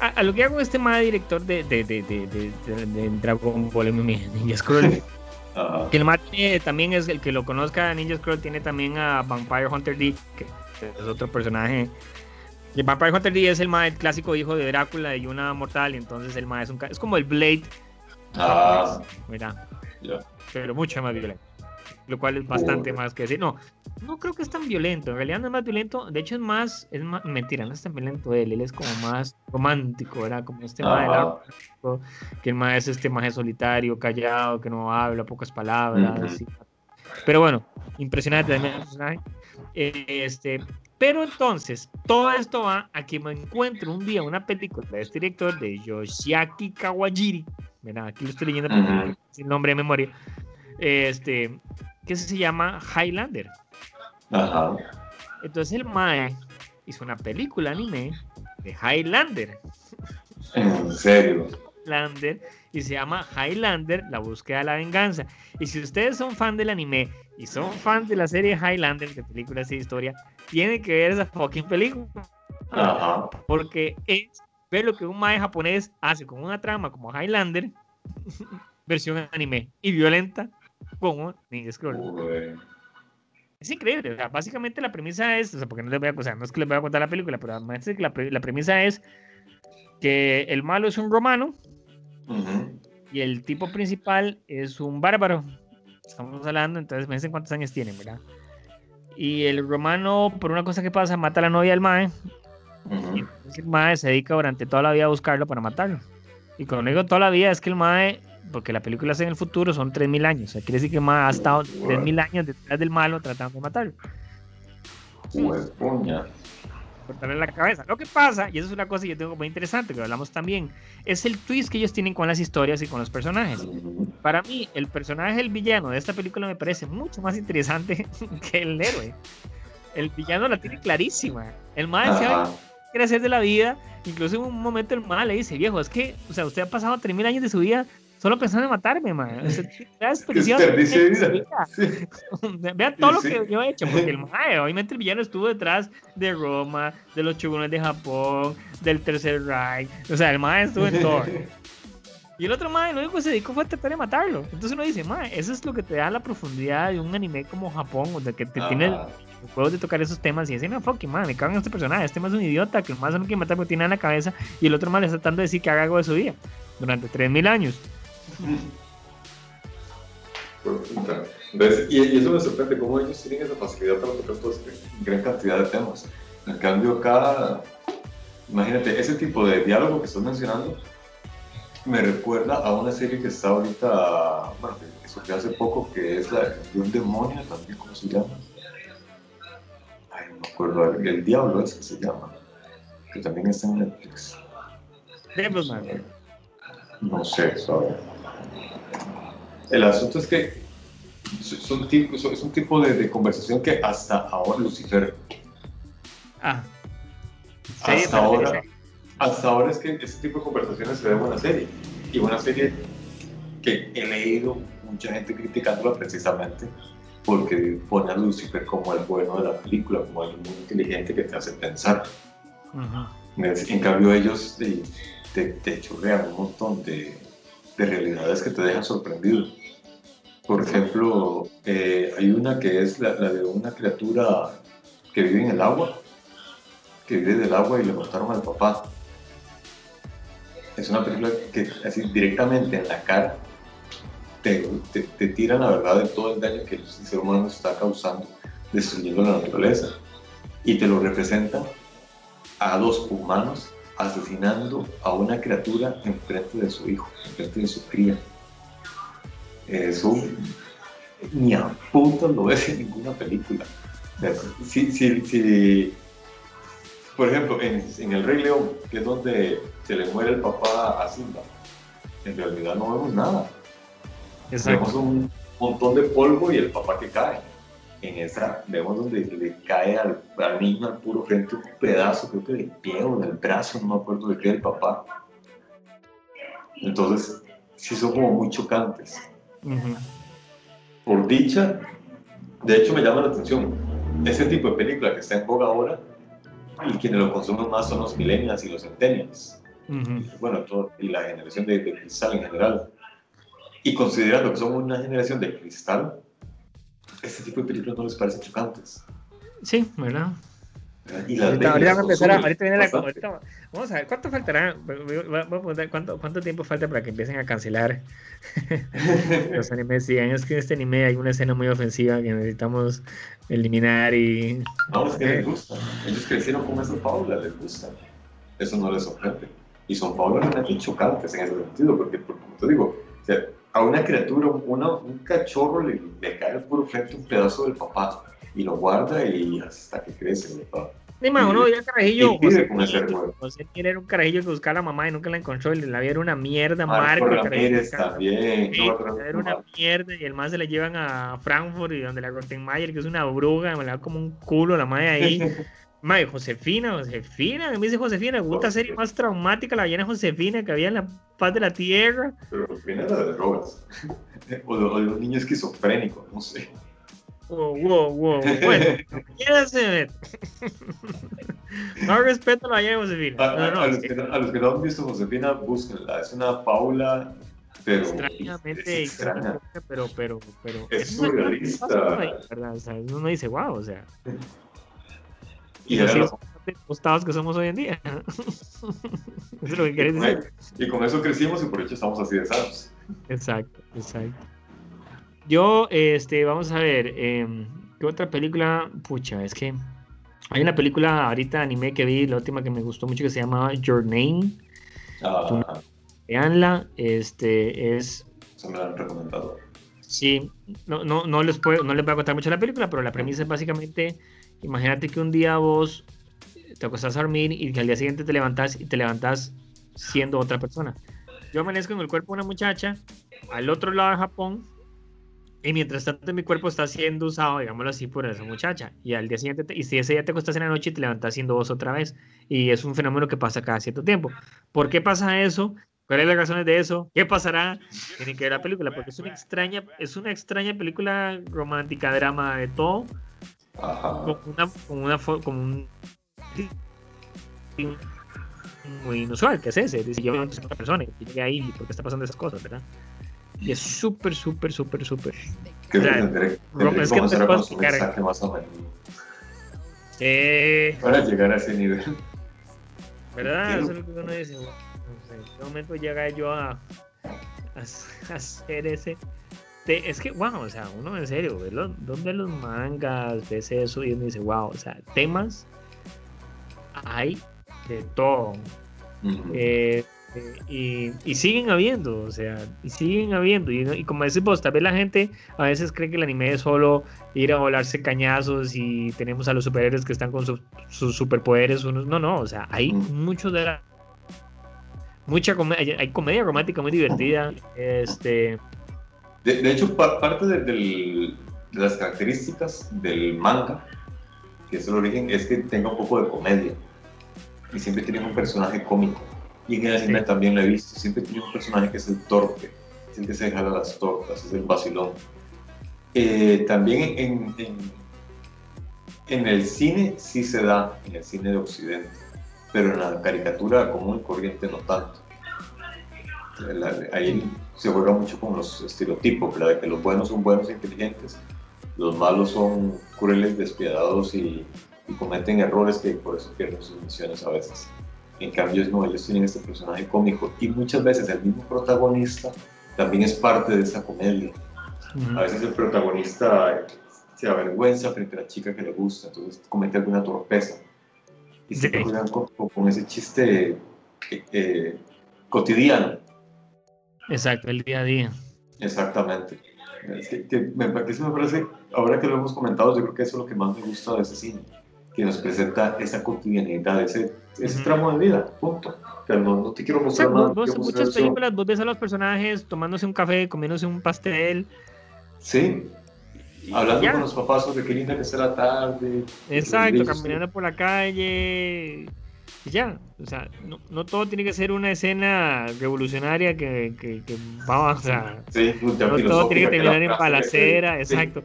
a, lo que hago este más director de, de, de, de, de Dragon Ball Ninja Scroll. Que el más también es el que lo conozca Ninja Scroll tiene también a Vampire Hunter D, que es otro personaje el Vampire Hunter D es el, ma, el clásico hijo de Drácula y una mortal, y entonces el ma es un es como el Blade. Ah, mira. Pero mucho más violento. Lo cual es bastante más que decir. No, no creo que es tan violento. En realidad no es más violento. De hecho, es más. Es más mentira, no es tan violento él. Él es como más romántico, ¿verdad? Como este ma Que el ma es este maje solitario, callado, que no habla, pocas palabras. Pero bueno, impresionante también el personaje. Este, pero entonces, todo esto va a que me encuentro un día una película de este director, de Yoshiaki Kawajiri. Mira, aquí lo estoy leyendo sin nombre de memoria. Este, que se llama Highlander. Ajá. Entonces el Mae hizo una película anime de Highlander. ¿En serio? Highlander y se llama Highlander, la búsqueda de la venganza. Y si ustedes son fan del anime y son fan de la serie Highlander, de películas de historia, tienen que ver esa fucking película. Porque es ver lo que un mae japonés hace con una trama como Highlander, versión anime, y violenta como Ninja Scroll. Es increíble, básicamente la premisa es, o sea, porque no les voy a, o sea, no es que les voy a contar la película, pero además es que la, la premisa es que el malo es un romano Ujú. y el tipo principal es un bárbaro. Estamos hablando, entonces me dicen cuántos años tienen, ¿verdad? Y el romano, por una cosa que pasa, mata a la novia del mae. Entonces el mae se dedica durante toda la vida a buscarlo para matarlo. Y cuando digo toda la vida es que el mae, porque la película es en el futuro, son 3.000 años. O sea, quiere decir que el mae ha estado 3.000 años detrás del malo tratando de matarlo. Pues, puña. Cortarle la cabeza. Lo que pasa, y eso es una cosa que yo tengo muy interesante, que hablamos también, es el twist que ellos tienen con las historias y con los personajes. Para mí, el personaje del villano de esta película me parece mucho más interesante que el héroe. El villano la tiene clarísima. El mal sabe qué hacer de la vida. Incluso en un momento el mal le dice, viejo, es que, o sea, usted ha pasado 3.000 años de su vida solo pensando en matarme, man. Su vida. Sí. Vean todo lo Sí. que yo he hecho, porque el mae, obviamente el villano estuvo detrás de Roma, de los chugones de Japón, del Tercer Reich, o sea, el mae estuvo en todo. Y el otro mae, lo único que se dedicó fue a tratar de matarlo. Entonces uno dice, mae, eso es lo que te da la profundidad de un anime como Japón, o de que te tiene los juegos de tocar esos temas y decir, no, fucking man, me cago en este personaje, este más es un idiota, que el más no quiere matar porque tiene en la cabeza, y el otro más le está tratando de decir que haga algo de su vida durante 3.000 años. Y, y eso me sorprende, cómo ellos tienen esa facilidad para tocar toda esta gran cantidad de temas. En cambio, acá, imagínate, ese tipo de diálogo que estás mencionando me recuerda a una serie que está ahorita, bueno, que, que surgió hace poco, que es la de un demonio, también, ¿cómo se llama? Ay, no me acuerdo, el, el diablo es que se llama, que también está en Netflix. Devilman. No sé, ¿sabes? El asunto es que es un tipo, es un tipo de, de conversación que hasta ahora Lucifer, Ah. hasta Sí, ahora, hasta ahora es que ese tipo de conversaciones se ve en una serie. Y una serie que he leído mucha gente criticándola precisamente porque pone a Lucifer como el bueno de la película, como alguien muy inteligente que te hace pensar. Ujú. Es- En cambio ellos te, te, te chorrean un montón de, de realidades que te dejan sorprendido. Por ejemplo, eh, hay una que es la, de una criatura que vive en el agua, que vive del agua y le mataron al papá. Es una película que así directamente en la cara te, te, te tiran la verdad de todo el daño que el ser humano está causando, destruyendo la naturaleza. Y te lo representan a dos humanos asesinando a una criatura enfrente de su hijo, enfrente de su cría. Eso ni a puta lo ves en ninguna película. O sea, si, si, si- por ejemplo, en, en El Rey León, que es donde se le muere el papá a Simba, en realidad no vemos nada. Exacto. Vemos un montón de polvo y el papá que cae. En esa vemos donde le cae al, al niño al puro frente un pedazo, creo que del pie o del brazo, no me acuerdo de qué, del papá. Entonces, sí son como muy chocantes. Por dicha, de hecho me llama la atención, ese tipo de película que está en boga ahora, y quienes lo consumen más son los millennials y los centennials. Ujú. bueno, todo- y la generación de, de cristal en general. Y considerando que somos una generación de cristal, este tipo de películas no les parecen chocantes. Sí, ¿verdad? ¿verdad? Y Ahorita, vamos a empezar a- ahorita viene la ahorita- Vamos a ver, ¿cuánto faltará? Voy- voy- voy a preguntar, ¿cuánto, ¿Cuánto tiempo falta para que empiecen a cancelar los animes? Si es que en este anime hay una escena muy ofensiva que necesitamos eliminar y... No, es que les gusta. Ellos crecieron con esa fábula, les gusta. Eso no les sorprende. Y son fábulas realmente chocantes en ese sentido, porque, porque, como te digo, o sea, a una criatura, una, un cachorro le, le cae puro frente un pedazo del papá y lo guarda y hasta que crece, ¿verdad? Dime, uno veía carajillo. José. José Miguel era un carajillo que buscaba a la mamá y nunca la encontró y la vida era una mierda, Marco Marco. Ramírez también. Sí, no era una mierda y el más se la llevan a Frankfurt y donde la Rottenmeier, que es una bruja, me la da como un culo la madre ahí. Madre, Josefina, Josefina, me dice Josefina, la puta serie más traumática, la llena Josefina que había en la paz de la tierra. Pero viene la de drogas. O de, un niño esquizofrénico, no sé. Wow, wow, wow. Bueno, quédase. No respeto a la llena Josefina. A, No, no, a los que, no- a los que no han visto Josefina, búsquenla. Es una Paula, pero extrañamente, es extraña. pero, pero, pero. Es surrealista. uno dice, wow, o sea. Y Y así una postados que somos hoy en día. eso es lo que querés decir. Y con eso crecimos y por hecho estamos así de sanos. Exacto, exacto. Yo, este, vamos a ver, eh, ¿qué otra película? Pucha, es que hay una película ahorita anime que vi, la última que me gustó mucho que se llama Your Name. Ah, Veanla, este es. se me la han recomendado. Sí, no, no, no, les puedo, no les voy a contar mucho la película, pero la premisa es básicamente: imagínate que un día vos te acostás a dormir y que al día siguiente te levantas y te levantas siendo otra persona. Yo amanezco en el cuerpo de una muchacha al otro lado de Japón y mientras tanto mi cuerpo está siendo usado, digámoslo así, por esa muchacha. Y al día siguiente, te- y si ese día te acostás en la noche y te levantas siendo vos otra vez. Y es un fenómeno que pasa cada cierto tiempo. ¿Por qué pasa eso? ¿Cuáles son las razones de eso? ¿Qué pasará? Tienen que ver la película, porque es una extraña, es una extraña película romántica, drama de todo, Ajá. con una, con una fo- con un muy inusual, que es ese, es decir, yo a otra persona y llegué ahí porque está pasando esas cosas, ¿verdad? Y es súper, súper, súper, súper. O sea, tendré, tendré es que no te puedo explicar. más o menos Eh, para llegar a ese nivel. ¿Verdad? Eso es lo que uno dice. "Wow, no sé, ¿En qué momento llega yo a, a, a hacer ese? Es que, wow, o sea, uno en serio, ve los, donde los mangas, ves eso y uno dice, wow, o sea, temas hay de todo. Eh, eh, y, y siguen habiendo, o sea, y siguen habiendo. Y, como decís vos, tal vez la gente a veces cree que el anime es solo ir a volarse cañazos y tenemos a los superhéroes que están con sus- sus superpoderes. Unos, no, no, o sea, hay mucho de la- Mucha comedia, hay comedia romántica muy divertida. Este, De, de hecho, pa- parte de, del- de las características del manga, que es el origen, es que tenga un poco de comedia. Y siempre tiene un personaje cómico. Y en el anime Sí. también lo he visto. Siempre tiene un personaje que es el torpe, es el que se jala las tortas, es el vacilón. Eh, también en, en, en el cine sí se da, en el cine de Occidente, pero en la caricatura común y corriente no tanto. La- ahí se juega mucho con los estereotipos, ¿verdad? De que los buenos son buenos e inteligentes, los malos son crueles, despiadados y, y cometen errores que por eso pierden sus misiones a veces. En cambio, no, ellos tienen este personaje cómico y muchas veces el mismo protagonista también es parte de esa comedia. A veces el protagonista se avergüenza frente a la chica que le gusta, entonces comete alguna torpeza. Y se Sí. juegan con, con- con ese chiste eh, eh, cotidiano. Exacto, el día a día. Exactamente. Es que, que me, eso me parece, ahora que lo hemos comentado, yo creo que eso es lo que más me gusta de ese cine, que nos presenta esa cotidianidad, ese, tramo de vida, punto. Pero no, no te quiero O sea, mostrar vos- nada. vos muchas eso. películas vos ves a los personajes tomándose un café, comiéndose un pastel. Sí, hablando ya. con los papás sobre qué linda que está la tarde. Exacto, caminando por la calle. Y ya, o sea, no, no todo tiene que ser una escena revolucionaria que, que, que va, o sea, Sí, no todo tiene que terminar en balacera, que- sí. exacto.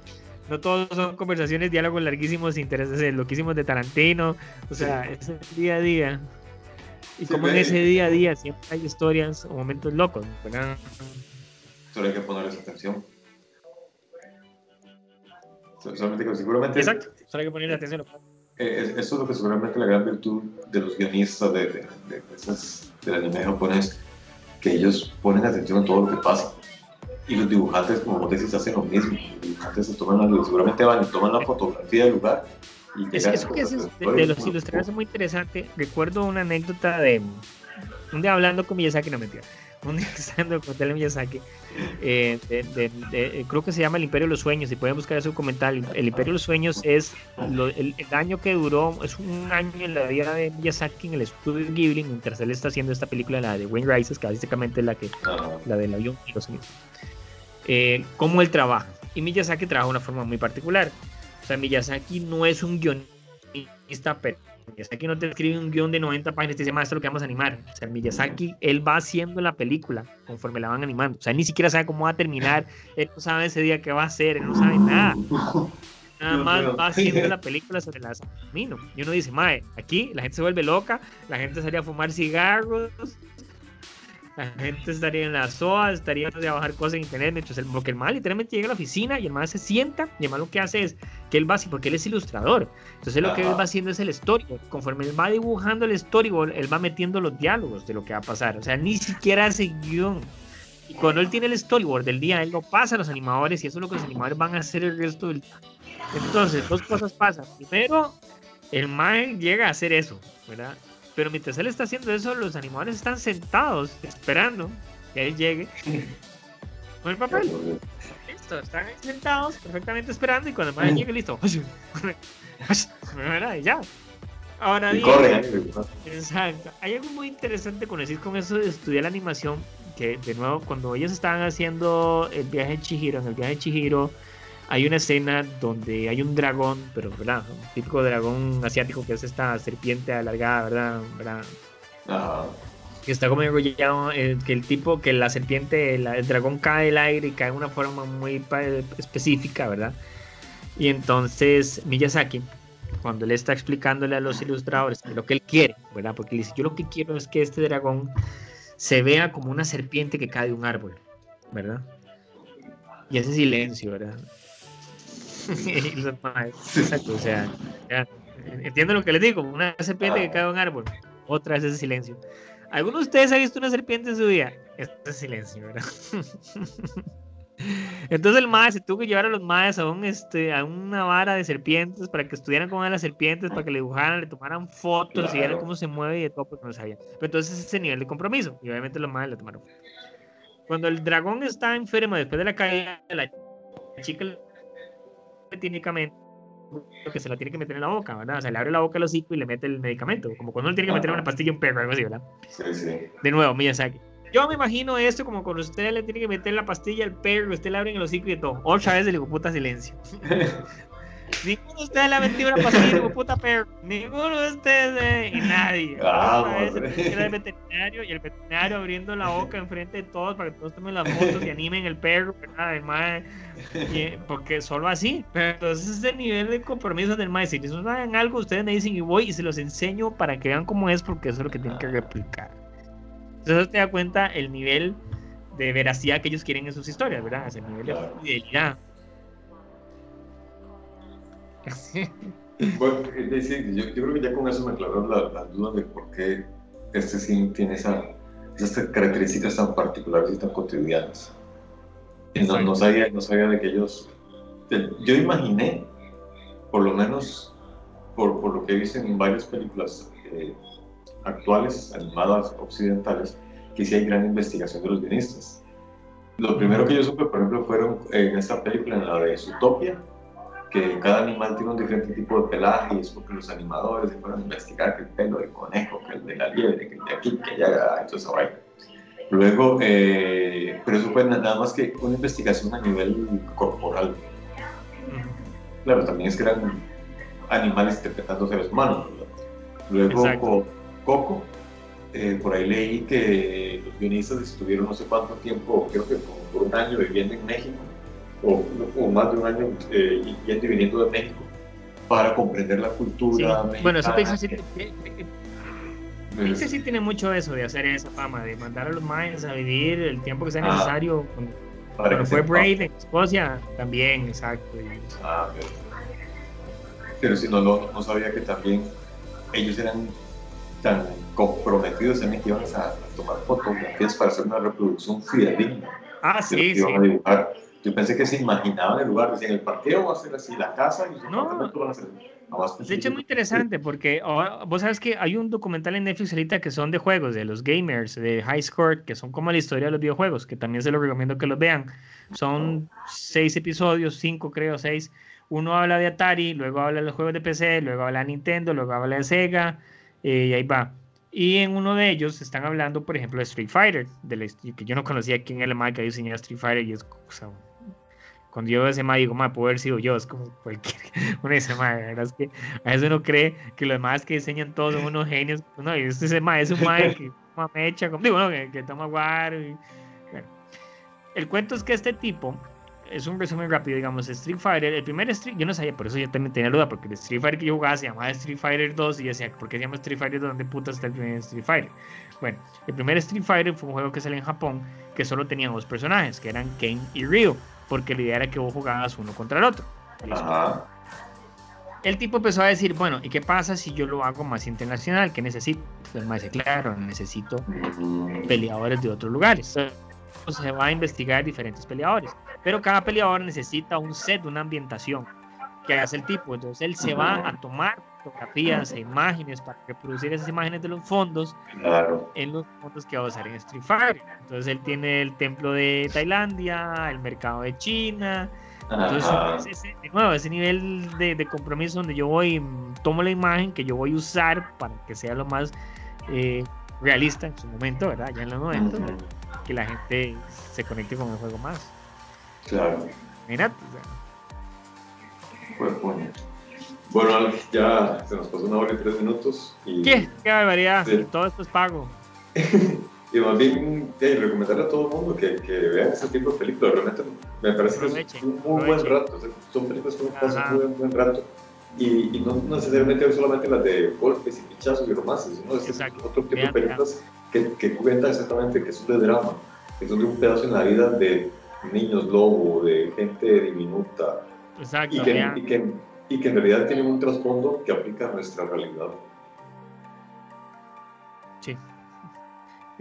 No todos son conversaciones, diálogos larguísimos, intereses loquísimos de Tarantino, o sea, es el día a día. Y Sí, como en ese día a día siempre hay historias o momentos locos, ¿verdad? Solo hay que ponerles atención. So- Solamente que seguramente Exacto, solo hay que ponerle atención. Eh, es- eso es lo que seguramente la gran virtud de los guionistas de, de, de esas- del anime japonés, que ellos ponen atención a todo lo que pasa. Y los dibujantes, como vos decís, hacen lo mismo. Los dibujantes se toman la, seguramente van y toman la fotografía del lugar. Y Es, eso que haces de, de los ilustradores es muy interesante. Recuerdo una anécdota de un día hablando con Miyazaki, no mentira. Un día estando con Tele Miyazaki, eh, de- de- de- creo que se llama El Imperio de los Sueños. Si pueden buscar ese documental, El Imperio de los Sueños es el, año que duró, es un año en la vida de Miyazaki en el estudio Ghibli, mientras él está haciendo esta película, la de Wayne Rises, que básicamente es la que la del avión y los sonidos. Eh, él trabaja. Y Miyazaki trabaja de una forma muy particular. O sea, Miyazaki no es un guionista, pero Miyazaki no te escribe un guion de 90 páginas y te dice, es lo que vamos a animar. O sea, Miyazaki, él va haciendo la película conforme la van animando. O sea, él ni siquiera sabe cómo va a terminar, él no sabe ese día qué va a hacer, él no sabe nada. Nada más va haciendo la película sobre la camino. Y uno dice, mae, aquí la gente se vuelve loca, la gente salía a fumar cigarros, La gente estaría en la SOA, estaría a bajar cosas en internet, mientras el, porque el mal literalmente llega a la oficina y el mal se sienta y el mal lo que hace es que él va así, porque él es ilustrador. Entonces lo que él va haciendo es el storyboard. Conforme él va dibujando el storyboard, él va metiendo los diálogos de lo que va a pasar. O sea, ni siquiera hace guion. Y cuando él tiene el storyboard del día, él lo pasa a los animadores y eso es lo que los animadores van a hacer el resto del día. Entonces, dos cosas pasan. Primero, el mal llega a hacer eso, ¿verdad? Pero mientras él está haciendo eso, los animadores están sentados esperando que él llegue con el papel. Listo, están sentados perfectamente esperando y cuando el man llegue, listo. y ya. Ahora bien, exacto. Hay algo muy interesante con decir con eso de estudiar la animación, que de nuevo, cuando ellos estaban haciendo el viaje en Chihiro, en el viaje en Chihiro, hay una escena donde hay un dragón, pero ¿verdad? Un típico dragón asiático que es esta serpiente alargada, ¿verdad? ¿verdad? Que está como enrollado, eh, que el tipo, que la serpiente, el dragón cae del aire y cae de una forma muy específica, ¿verdad? Y entonces Miyazaki, cuando le está explicándole a los ilustradores lo que él quiere, ¿verdad? Porque le dice, yo lo que quiero es que este dragón se vea como una serpiente que cae de un árbol, ¿verdad? Y ese silencio, ¿verdad? Exacto, o sea, entiendo lo que les digo, una serpiente que cae de un árbol, otra es ese silencio. ¿Alguno de ustedes ha visto una serpiente en su vida? Este silencio, ¿verdad? Entonces el mae se tuvo que llevar a los maes a, un, este, a una vara de serpientes para que estudiaran cómo eran las serpientes, para que le dibujaran, le tomaran fotos y vieran cómo se mueve y de todo, porque no sabían. Pero entonces ese nivel de compromiso, y obviamente los maes le tomaron. Cuando el dragón está enfermo después de la caída, la chica técnicamente que se la tiene que meter en la boca, ¿verdad? O sea, le abre la boca al hocico y le mete el medicamento, como cuando uno tiene que meter una pastilla a un perro, algo así, ¿verdad? Sí, sí. De nuevo, Miyazaki. Yo me imagino esto como cuando usted le tiene que meter la pastilla al perro, usted le abre el hocico y todo. Otra vez le digo, puta silencio. Ninguno de ustedes le ha metido una pastilla como puta perro. Ninguno de ustedes eh, y nadie. Vamos, era el veterinario y el veterinario abriendo la boca enfrente de todos para que todos tomen las fotos y animen el perro, ¿verdad? Además, porque solo así. Pero entonces ese nivel de compromiso del maestro. Si les saben algo, ustedes me dicen y voy y se los enseño para que vean cómo es, porque eso es lo que tienen que replicar. Entonces te da cuenta el nivel de veracidad que ellos quieren en sus historias, ¿verdad? Ese nivel de fidelidad. Bueno, es decir, yo, creo que ya con eso me aclararon las la dudas de por qué este sí tiene esa, esas características tan particulares y tan cotidianas. No, no, sabía, no sabía de que ellos... Yo imaginé, por lo menos por, por lo que he visto en varias películas eh, actuales, animadas, occidentales, que sí hay gran investigación de los guionistas. Lo primero que yo supe, por ejemplo, fueron en esta película, en la de Zootopia, que cada animal tiene un diferente tipo de pelaje y es porque los animadores se fueron a investigar que el pelo del conejo, que el de la liebre, que el de aquí, que allá, entonces ahora Luego, eh, pero eso fue nada más que una investigación a nivel corporal. Claro, también es que eran animales interpretando seres humanos. Luego, Coco, eh, por ahí leí que los guionistas estuvieron no sé cuánto tiempo, creo que por un año viviendo en México o, más de un año eh, yendo y viniendo de México para comprender la cultura mexicana. Bueno, eso Pixar sí, Pixar sí tiene mucho eso de hacer esa fama, de mandar a los mayas a vivir el tiempo que sea ah. necesario. cuando, fue Brave en Escocia, también, exacto. Ah, pero, pero si no, no, no sabía que también ellos eran tan comprometidos en que iban a, tomar fotografías para hacer una reproducción fidedigna. Ah, sí, sí. Yo pensé que se imaginaban el lugar, decían el parqueo va a ser así, la casa y los no. van a ser. De hecho, es muy interesante porque vos sabes que hay un documental en Netflix ahorita que son de juegos, de los gamers, de High Score, que son como la historia de los videojuegos, que también se los recomiendo que los vean. Son seis episodios, cinco creo, seis. Uno habla de Atari, luego habla de los juegos de PC, luego habla de Nintendo, luego habla de Sega, eh, y ahí va. Y en uno de ellos están hablando, por ejemplo, de Street Fighter, de que yo no conocía quién era el más que diseñado Street Fighter y es o cuando yo veo ese mae digo, mae, puedo haber sido yo, es como cualquier, uno dice, mae, la verdad es que a veces uno cree que los demás que diseñan todos son unos genios, no, y este ese mae es un mae que toma mecha, como, digo, no, que, toma guaro, y, bueno. El cuento es que este tipo, es un resumen rápido, digamos, Street Fighter, el primer Street, yo no sabía, por eso yo también tenía duda, porque el Street Fighter que yo jugaba se llamaba Street Fighter 2 y yo decía, ¿por qué se llama Street Fighter 2? ¿Dónde puta está el primer Street Fighter? Bueno, el primer Street Fighter fue un juego que salió en Japón que solo tenía dos personajes, que eran Ken y Ryu, porque la idea era que vos jugabas uno contra el otro. Ajá. El tipo empezó a decir, bueno, ¿y qué pasa si yo lo hago más internacional? ¿Qué necesito? El más claro, necesito peleadores de otros lugares. Entonces se va a investigar diferentes peleadores, pero cada peleador necesita un set, una ambientación que hace el tipo. Entonces él se va a tomar fotografías e imágenes para reproducir esas imágenes de los fondos Claro. en los fondos que va a usar en Street Fighter. Entonces él tiene el templo de Tailandia, el mercado de China. Entonces, es ese, de nuevo, ese nivel de, de compromiso donde yo voy, tomo la imagen que yo voy a usar para que sea lo más eh, realista en su momento, ¿verdad? Ya en los momentos, Ujú. que la gente se conecte con el juego más. Claro. Imagínate, o sea, Buen punto. Bueno, Alex, ya se nos pasó una hora y tres minutos. Y, ¿Qué? ¡Qué barbaridad! Sí. Todo esto es pago. y más bien, eh, recomendarle a todo el mundo que, que vean ese tipo de películas. Realmente me parece que es un muy buen rato. o sea, son películas que uno pasa un buen, rato. Y, y no necesariamente solamente las de golpes y pinchazos y romances, sino es Exacto. otro tipo de películas que, que cuentan exactamente que son de drama, que son de un pedazo en la vida de niños lobo, de gente diminuta, Exacto. y que, y, que, y que en realidad tienen un trasfondo que aplica a nuestra realidad. Sí.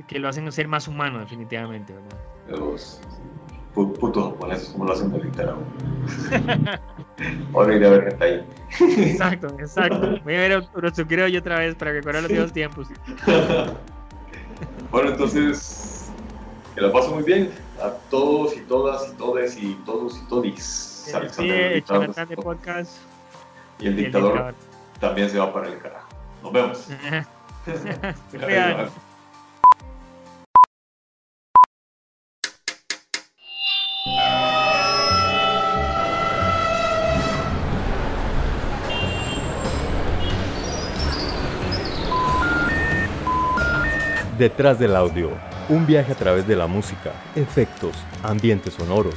Que lo hacen ser más humano, definitivamente, ¿verdad? Los pu- putos japoneses, como lo hacen de literal. Ahora iré a ver gente ahí. Exacto, exacto. Voy a ver Urotsukiro yo otra vez para recordar los viejos tiempos. bueno, entonces, que la paso muy bien a todos y todas y todes y todos y todis. Sí, Alexander, el de podcast. Y el y el dictador dictador. también se va para el carajo. Nos vemos. Detrás del audio, un viaje a través de la música, efectos, ambientes sonoros,